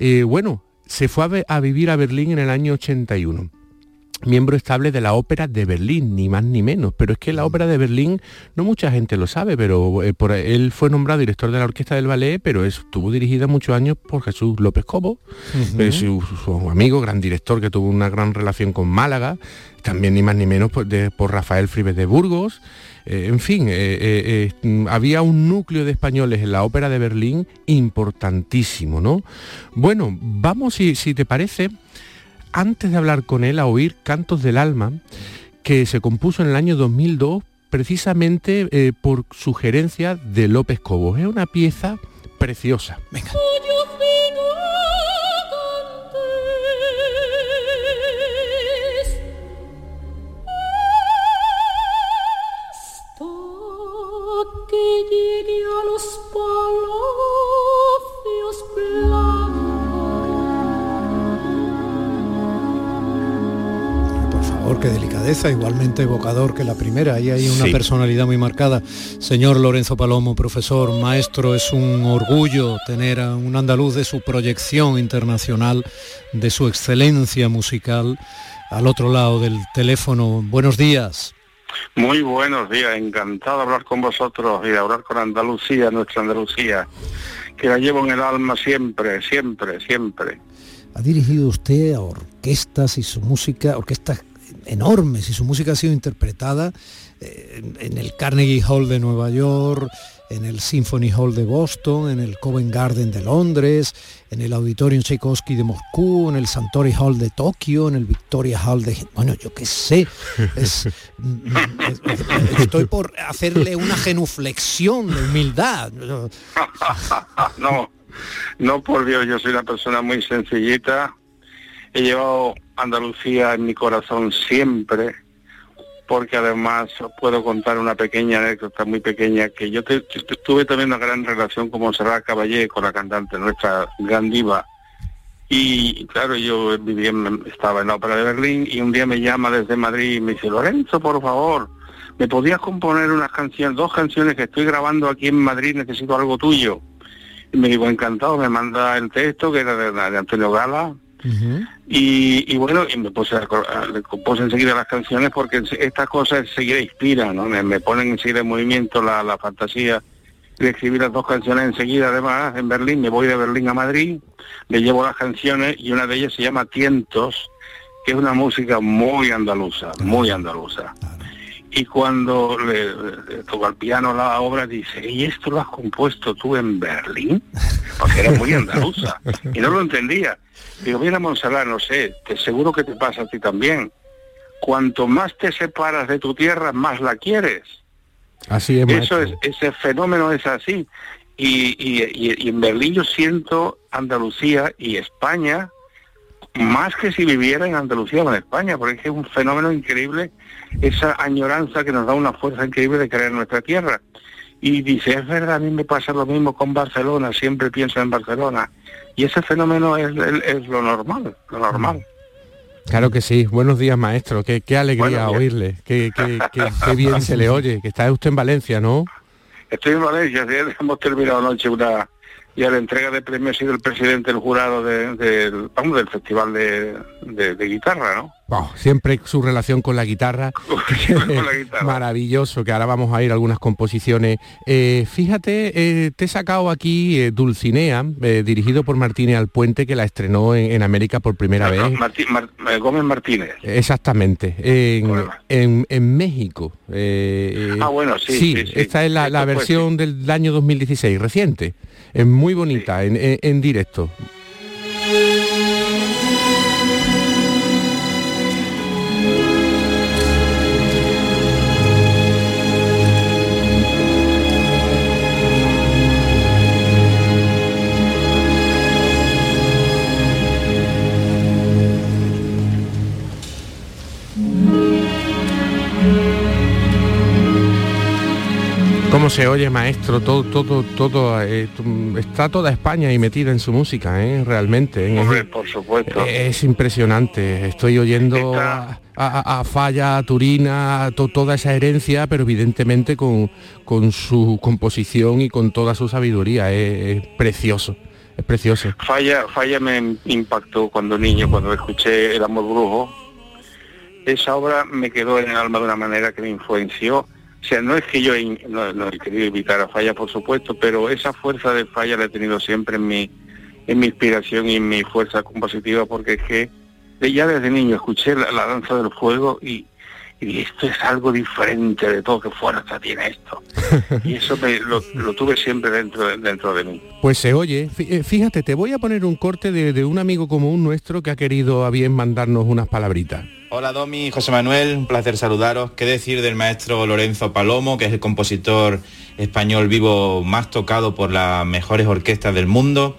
Eh, bueno, se fue a, a vivir a Berlín en el año 81 miembro estable de la Ópera de Berlín, ni más ni menos. Pero es que la Ópera de Berlín, no mucha gente lo sabe, pero eh, por, él fue nombrado director de la Orquesta del Ballet, pero estuvo dirigida muchos años por Jesús López Cobo, eh, su, amigo, gran director que tuvo una gran relación con Málaga, también ni más ni menos por, por Rafael Fribes de Burgos. Eh, en fin, había un núcleo de españoles en la ópera de Berlín importantísimo, ¿no? Bueno, vamos, si, si te parece, antes de hablar con él a oír Cantos del Alma, que se compuso en el año 2002 precisamente eh, por sugerencia de López Cobos. Es una pieza preciosa. Venga. Qué delicadeza, igualmente evocador que la primera. Ahí hay una personalidad muy marcada. Señor Lorenzo Palomo, profesor, maestro, es un orgullo tener a un andaluz de su proyección internacional, de su excelencia musical, al otro lado del teléfono. Buenos días. Muy buenos días, encantado de hablar con vosotros y hablar con Andalucía, nuestra Andalucía, que la llevo en el alma siempre, siempre, siempre. Ha dirigido usted a orquestas y su música, orquestas enormes y su música ha sido interpretada eh, en el Carnegie Hall de Nueva York, en el Symphony Hall de Boston, en el Covent Garden de Londres, en el Auditorium Tchaikovsky de Moscú, en el Santori Hall de Tokio, en el Victoria Hall de... Bueno, yo qué sé. estoy por hacerle una genuflexión de humildad. no, no por Dios, yo soy una persona muy sencillita. He llevado Andalucía en mi corazón siempre, porque además puedo contar una pequeña anécdota muy pequeña, que yo, tuve también una gran relación con Monserrat Caballé, con la cantante, nuestra gran diva, y claro, yo vivía, estaba en la ópera de Berlín y un día me llama desde Madrid y me dice, Lorenzo, por favor, ¿me podías componer unas canciones, dos canciones que estoy grabando aquí en Madrid, necesito algo tuyo? Y me digo, encantado, me manda el texto, que era de Antonio Gala, y, bueno, y me puse, a, compuse enseguida las canciones porque estas cosas enseguida inspiran, ¿no? Me, ponen enseguida en movimiento la, fantasía de escribir las dos canciones enseguida, además, en Berlín, me voy de Berlín a Madrid, le llevo las canciones y una de ellas se llama Tientos, que es una música muy andaluza, muy andaluza. Y cuando le, toco al piano la obra, dice, ¿y esto lo has compuesto tú en Berlín? Porque era muy andaluza. Y no lo entendía. Digo, mira Monserrat, no sé, te seguro que te pasa a ti también. Cuanto más te separas de tu tierra, más la quieres. Así es. Eso es, ese fenómeno es así. Y, y, en Berlín yo siento Andalucía y España más que si viviera en Andalucía o en España, porque es un fenómeno increíble, esa añoranza que nos da una fuerza increíble de querer nuestra tierra. Y dice, es verdad, a mí me pasa lo mismo con Barcelona, siempre pienso en Barcelona. Y ese fenómeno es, lo normal, lo normal. Claro que sí. Buenos días, maestro. Qué, qué alegría oírle. Qué, qué, bien se le oye. Que está usted en Valencia, ¿no? Estoy en Valencia, hemos terminado anoche una y a la entrega de premios ha sido el presidente del jurado de- del, vamos, del festival de, de- de guitarra, ¿no? Siempre su relación con la guitarra, Con la guitarra. maravilloso, que ahora vamos a ir a algunas composiciones. Eh, fíjate, eh, te he sacado aquí eh, Dulcinea, dirigido por Martínez Alpuente, que la estrenó en, en América por primera vez. Martí- Mar- Gómez Martínez. Exactamente, en, en- en México. Ah, bueno, sí, sí, sí. esta es la, versión del año 2016, reciente. Es muy bonita, en- en directo. ¿Cómo se oye, maestro? Todo, todo, todo, eh, está toda España ahí metida en su música, ¿eh? realmente. ¿eh? Hombre, por supuesto. Es impresionante. Estoy oyendo a, a- a Falla, a Turina, a to- toda esa herencia, pero evidentemente con, con su composición y con toda su sabiduría. Es, es precioso, es precioso. Falla, Falla me impactó cuando niño, cuando escuché El amor brujo. Esa obra me quedó en el alma de una manera que me influenció. O sea, no es que yo no, he querido evitar a Falla, por supuesto, pero esa fuerza de Falla la he tenido siempre en mi, en mi inspiración y en mi fuerza compositiva, porque es que ya desde niño escuché la, la danza del fuego y, y dije, esto es algo diferente de todo, qué fuerza tiene esto. Y eso me, lo, lo tuve siempre dentro, de- dentro de mí. Pues se oye. Eh, Fíjate, te voy a poner un corte de, de un amigo común nuestro que ha querido a bien mandarnos unas palabritas. Hola Domi, José Manuel, un placer saludaros. ¿Qué decir del maestro Lorenzo Palomo, que es el compositor español vivo más tocado por las mejores orquestas del mundo?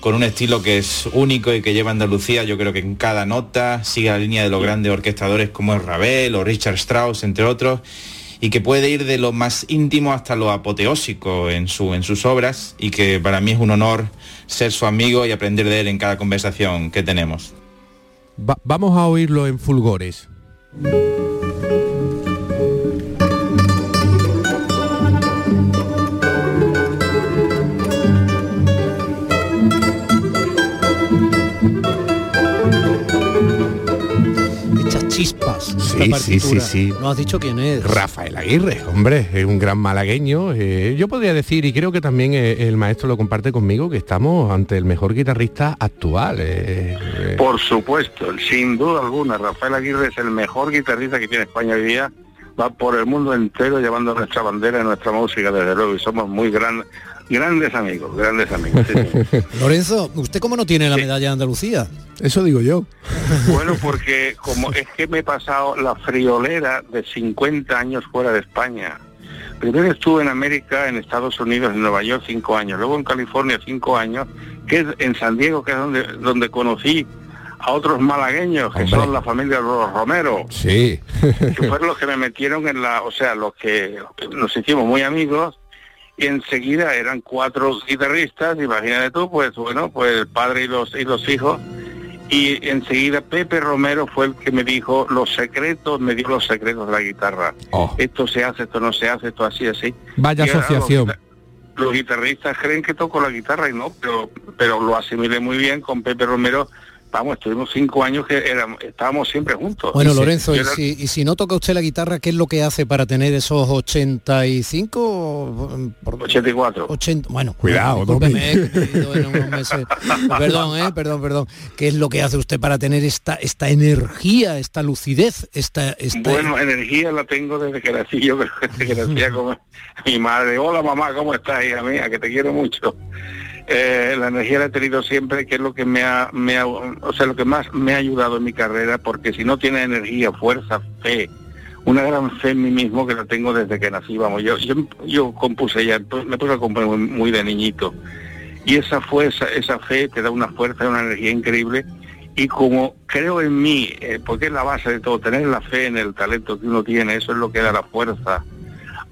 Con un estilo que es único y que lleva Andalucía, yo creo que en cada nota sigue la línea de los grandes orquestadores como es Ravel o Richard Strauss, entre otros, y que puede ir de lo más íntimo hasta lo apoteósico en, su, en sus obras, y que para mí es un honor ser su amigo y aprender de él en cada conversación que tenemos. Va- vamos a oírlo en fulgores. Chispas. esta Sí, sí, sí, sí. No has dicho quién es. Rafael Aguirre, hombre, es un gran malagueño. eh, yo podría decir, y creo que también eh, el maestro lo comparte conmigo, que estamos ante el mejor guitarrista actual. eh, eh, Por supuesto, sin duda alguna, Rafael Aguirre es el mejor guitarrista que tiene España hoy día. Va por el mundo entero llevando nuestra bandera y nuestra música, desde luego, y somos muy gran- grandes amigos, grandes amigos. sí, sí. Lorenzo, ¿usted cómo no tiene la medalla de Andalucía? Eso digo yo. Bueno, porque como es que me he pasado la friolera de 50 años fuera de España. Primero estuve en América, en Estados Unidos, en Nueva York cinco años, luego en California cinco años, que es en San Diego, que es donde, donde conocí a otros malagueños, que Hombre. son la familia de los Romero, Sí. que fueron los que me metieron en la, o sea, los que nos hicimos muy amigos y enseguida eran cuatro guitarristas, imagínate tú, pues bueno, pues el padre y los y los hijos y enseguida Pepe Romero fue el que me dijo los secretos, me dio los secretos de la guitarra. Oh. Esto se hace, esto no se hace, esto así, así. Vaya Y asociación. Los, los guitarristas creen que toco la guitarra y no, pero, pero lo asimilé muy bien con Pepe Romero. Vamos, estuvimos cinco años que éramos, estábamos siempre juntos. Bueno, Y Lorenzo, y era- si, y si no toca usted la guitarra, ¿qué es lo que hace para tener esos 85? Por- 84. 80, bueno, Cuidado, eh, he ido en unos meses. Perdón, eh, perdón, perdón. ¿Qué es lo que hace usted para tener esta, esta energía, esta lucidez, esta, esta Bueno, energía la tengo desde que nací, yo creo que desde que nacía como mi madre. Hola mamá, ¿cómo estás, hija mía? Que te quiero mucho. Eh, la energía la he tenido siempre, que es lo que me ha, me ha- o sea, lo que más me ha ayudado en mi carrera, porque si no tienes energía, fuerza, fe, una gran fe en mí mismo que la tengo desde que nací, vamos, yo, yo, compuse ya, pues, me puse a componer muy, muy de niñito. Y esa fuerza, esa fe te da una fuerza, una energía increíble. Y como creo en mí, eh, porque es la base de todo, tener la fe en el talento que uno tiene, eso es lo que da la fuerza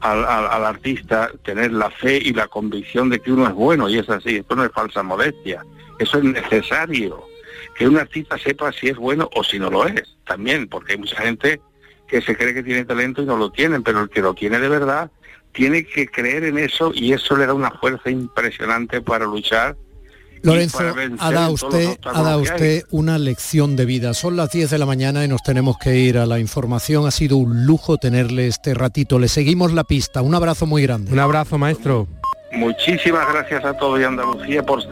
al, al- al artista, tener la fe y la convicción de que uno es bueno, y es así, esto no es falsa modestia, eso es necesario. que un artista sepa si es bueno o si no lo es, también, porque hay mucha gente que se cree que tiene talento y no lo tienen, pero el que lo tiene de verdad tiene que creer en eso y eso le da una fuerza impresionante para luchar. Lorenzo, ha dado usted, ha dado usted una lección de vida. Son las 10 de la mañana y nos tenemos que ir a la información. Ha sido un lujo tenerle este ratito. Le seguimos la pista. Un abrazo muy grande. Un abrazo, maestro. Muchísimas gracias a todos y Andalucía por